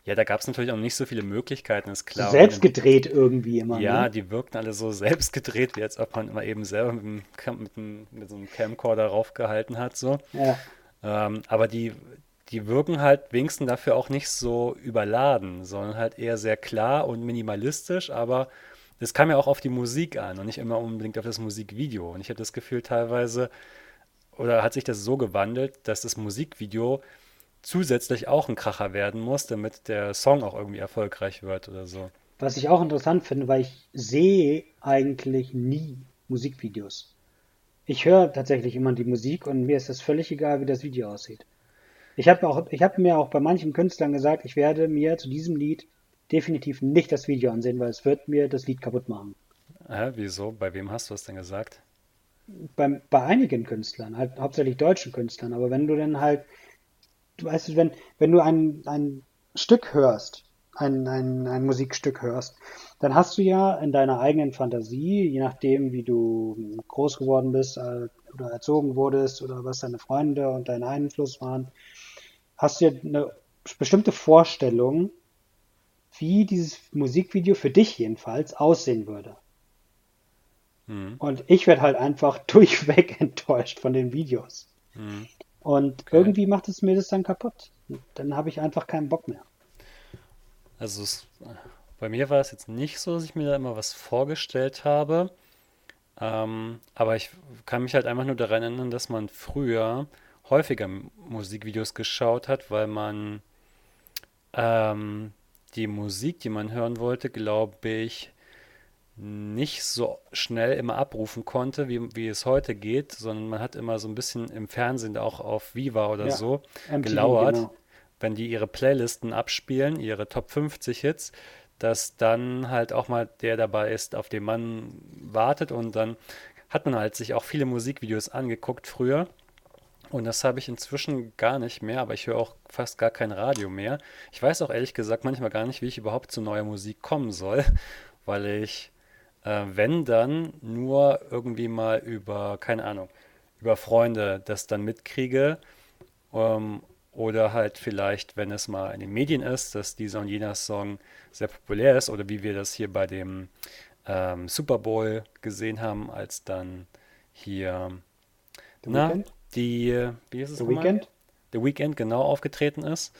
ja, da gab es natürlich auch nicht so viele Möglichkeiten, ist klar. Selbst gedreht irgendwie immer, ja, ne? die wirkten alle so selbst gedreht, wie als ob man immer eben selber mit, dem, Cam- mit, dem, mit so einem Camcorder raufgehalten hat, so. Ja, Ähm, aber die, die wirken halt wenigstens dafür auch nicht so überladen, sondern halt eher sehr klar und minimalistisch, aber es kam ja auch auf die Musik an und nicht immer unbedingt auf das Musikvideo. Und ich habe das Gefühl teilweise, oder hat sich das so gewandelt, dass das Musikvideo zusätzlich auch ein Kracher werden muss, damit der Song auch irgendwie erfolgreich wird oder so. was ich auch interessant finde, weil ich sehe eigentlich nie Musikvideos. Ich höre tatsächlich immer die Musik und mir ist das völlig egal, wie das Video aussieht. Ich habe habe mir auch bei manchen Künstlern gesagt, ich werde mir zu diesem Lied definitiv nicht das Video ansehen, weil es wird mir das Lied kaputt machen. Hä, wieso? Bei wem hast du das denn gesagt? Bei, bei einigen Künstlern, halt hauptsächlich deutschen Künstlern, aber wenn du dann halt, du weißt, wenn, wenn du ein, ein Stück hörst, ein, ein, ein Musikstück hörst, dann hast du ja in deiner eigenen Fantasie, je nachdem, wie du groß geworden bist äh, oder erzogen wurdest oder was deine Freunde und dein Einfluss waren, hast du ja eine bestimmte Vorstellung, wie dieses Musikvideo für dich jedenfalls aussehen würde. Hm, Und ich werde halt einfach durchweg enttäuscht von den Videos. hm, Und okay. irgendwie macht es mir das dann kaputt. Dann habe ich einfach keinen Bock mehr. Also es, bei mir war es jetzt nicht so, dass ich mir da immer was vorgestellt habe. Ähm, aber ich kann mich halt einfach nur daran erinnern, dass man früher häufiger Musikvideos geschaut hat, weil man ähm, die Musik, die man hören wollte, glaube ich, nicht so schnell immer abrufen konnte, wie, wie es heute geht, sondern man hat immer so ein bisschen im Fernsehen auch auf Viva oder Ja, so MTV, gelauert, genau. wenn die ihre Playlisten abspielen, ihre Top 50 Hits, dass dann halt auch mal der dabei ist, auf den man wartet und dann hat man halt sich auch viele Musikvideos angeguckt früher und das habe ich inzwischen gar nicht mehr, aber ich höre auch fast gar kein Radio mehr. Ich weiß auch ehrlich gesagt manchmal gar nicht, wie ich überhaupt zu neuer Musik kommen soll, weil ich, äh, wenn dann, nur irgendwie mal über, keine Ahnung, über Freunde das dann mitkriege ähm, oder halt vielleicht, wenn es mal in den Medien ist, dass dieser und jener Song sehr populär ist oder wie wir das hier bei dem ähm, Super Bowl gesehen haben, als dann hier, The na, Weeknd? die, wie ist es The nochmal? Weeknd? The Weeknd genau aufgetreten ist.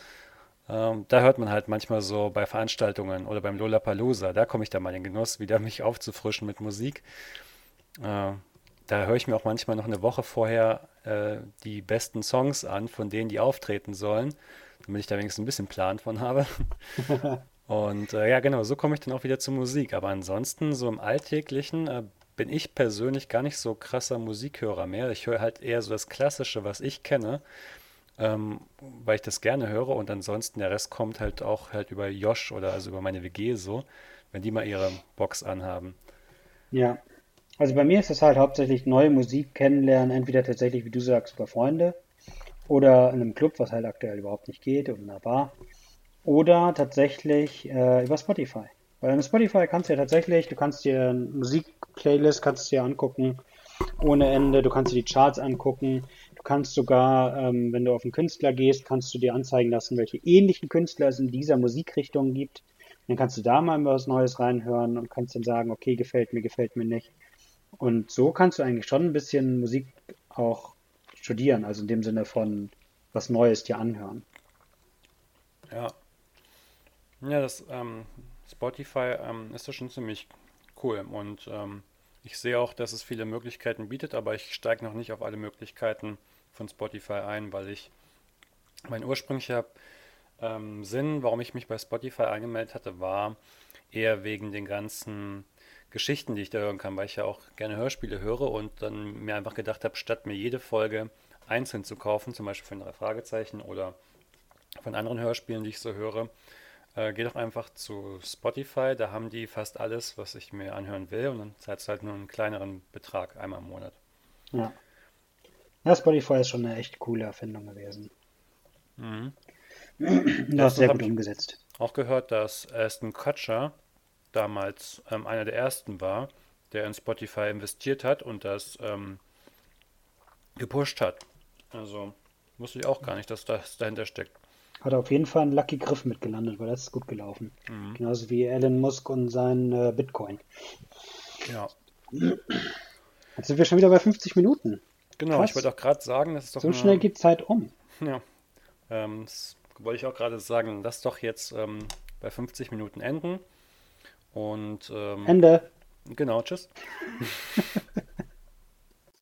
Ähm, da hört man halt manchmal so bei Veranstaltungen oder beim Lollapalooza, da komme ich dann mal in den Genuss, wieder mich aufzufrischen mit Musik. Äh, da höre ich mir auch manchmal noch eine Woche vorher äh, die besten Songs an, von denen die auftreten sollen, damit ich da wenigstens ein bisschen Plan von habe. Und äh, ja, genau, so komme ich dann auch wieder zur Musik. Aber ansonsten, so im Alltäglichen, äh, bin ich persönlich gar nicht so krasser Musikhörer mehr. Ich höre halt eher so das Klassische, was ich kenne, ähm, weil ich das gerne höre. Und ansonsten der Rest kommt halt auch halt über Josh oder also über meine WG so, wenn die mal ihre Box anhaben. Ja. Also bei mir ist es halt hauptsächlich neue Musik kennenlernen, entweder tatsächlich, wie du sagst, über Freunde oder in einem Club, was halt aktuell überhaupt nicht geht, oder in einer Bar. Oder tatsächlich äh, über Spotify. Weil in Spotify kannst du ja tatsächlich, du kannst dir Musikplaylist kannst du dir angucken ohne Ende, du kannst dir die Charts angucken, kannst sogar, ähm, wenn du auf einen Künstler gehst, kannst du dir anzeigen lassen, welche ähnlichen Künstler es in dieser Musikrichtung gibt. Dann kannst du da mal was Neues reinhören und kannst dann sagen, okay, gefällt mir, gefällt mir nicht. Und so kannst du eigentlich schon ein bisschen Musik auch studieren, also in dem Sinne von was Neues dir anhören. Ja, ja, das ähm, Spotify ähm, ist das schon ziemlich cool. Und ähm, ich sehe auch, dass es viele Möglichkeiten bietet, aber ich steige noch nicht auf alle Möglichkeiten von Spotify ein, weil ich mein ursprünglicher ähm, Sinn, warum ich mich bei Spotify angemeldet hatte, war eher wegen den ganzen Geschichten, die ich da hören kann, weil ich ja auch gerne Hörspiele höre und dann mir einfach gedacht habe, statt mir jede Folge einzeln zu kaufen, zum Beispiel von drei Fragezeichen oder von anderen Hörspielen, die ich so höre, äh, geh doch einfach zu Spotify, da haben die fast alles, was ich mir anhören will und dann zahlst du halt nur einen kleineren Betrag einmal im Monat. Ja. Ja, Spotify ist schon eine echt coole Erfindung gewesen. Mhm. Das sehr habe gut ich, umgesetzt. auch gehört, dass Aston Kutcher damals ähm, einer der ersten war, der in Spotify investiert hat und das ähm, gepusht hat. Also wusste ich auch gar nicht, dass das dahinter steckt. Hat auf jeden Fall einen Lucky Griff mitgelandet, weil das ist gut gelaufen. Mhm. Genauso wie Elon Musk und sein äh, Bitcoin. Ja. Jetzt sind wir schon wieder bei 50 Minuten. Genau, Krass. ich wollte auch gerade sagen, das ist doch. So eine... schnell geht Zeit um. Ja. Ähm, das wollte ich auch gerade sagen, lass doch jetzt ähm, bei 50 Minuten enden. Und ähm, Ende. Genau, tschüss.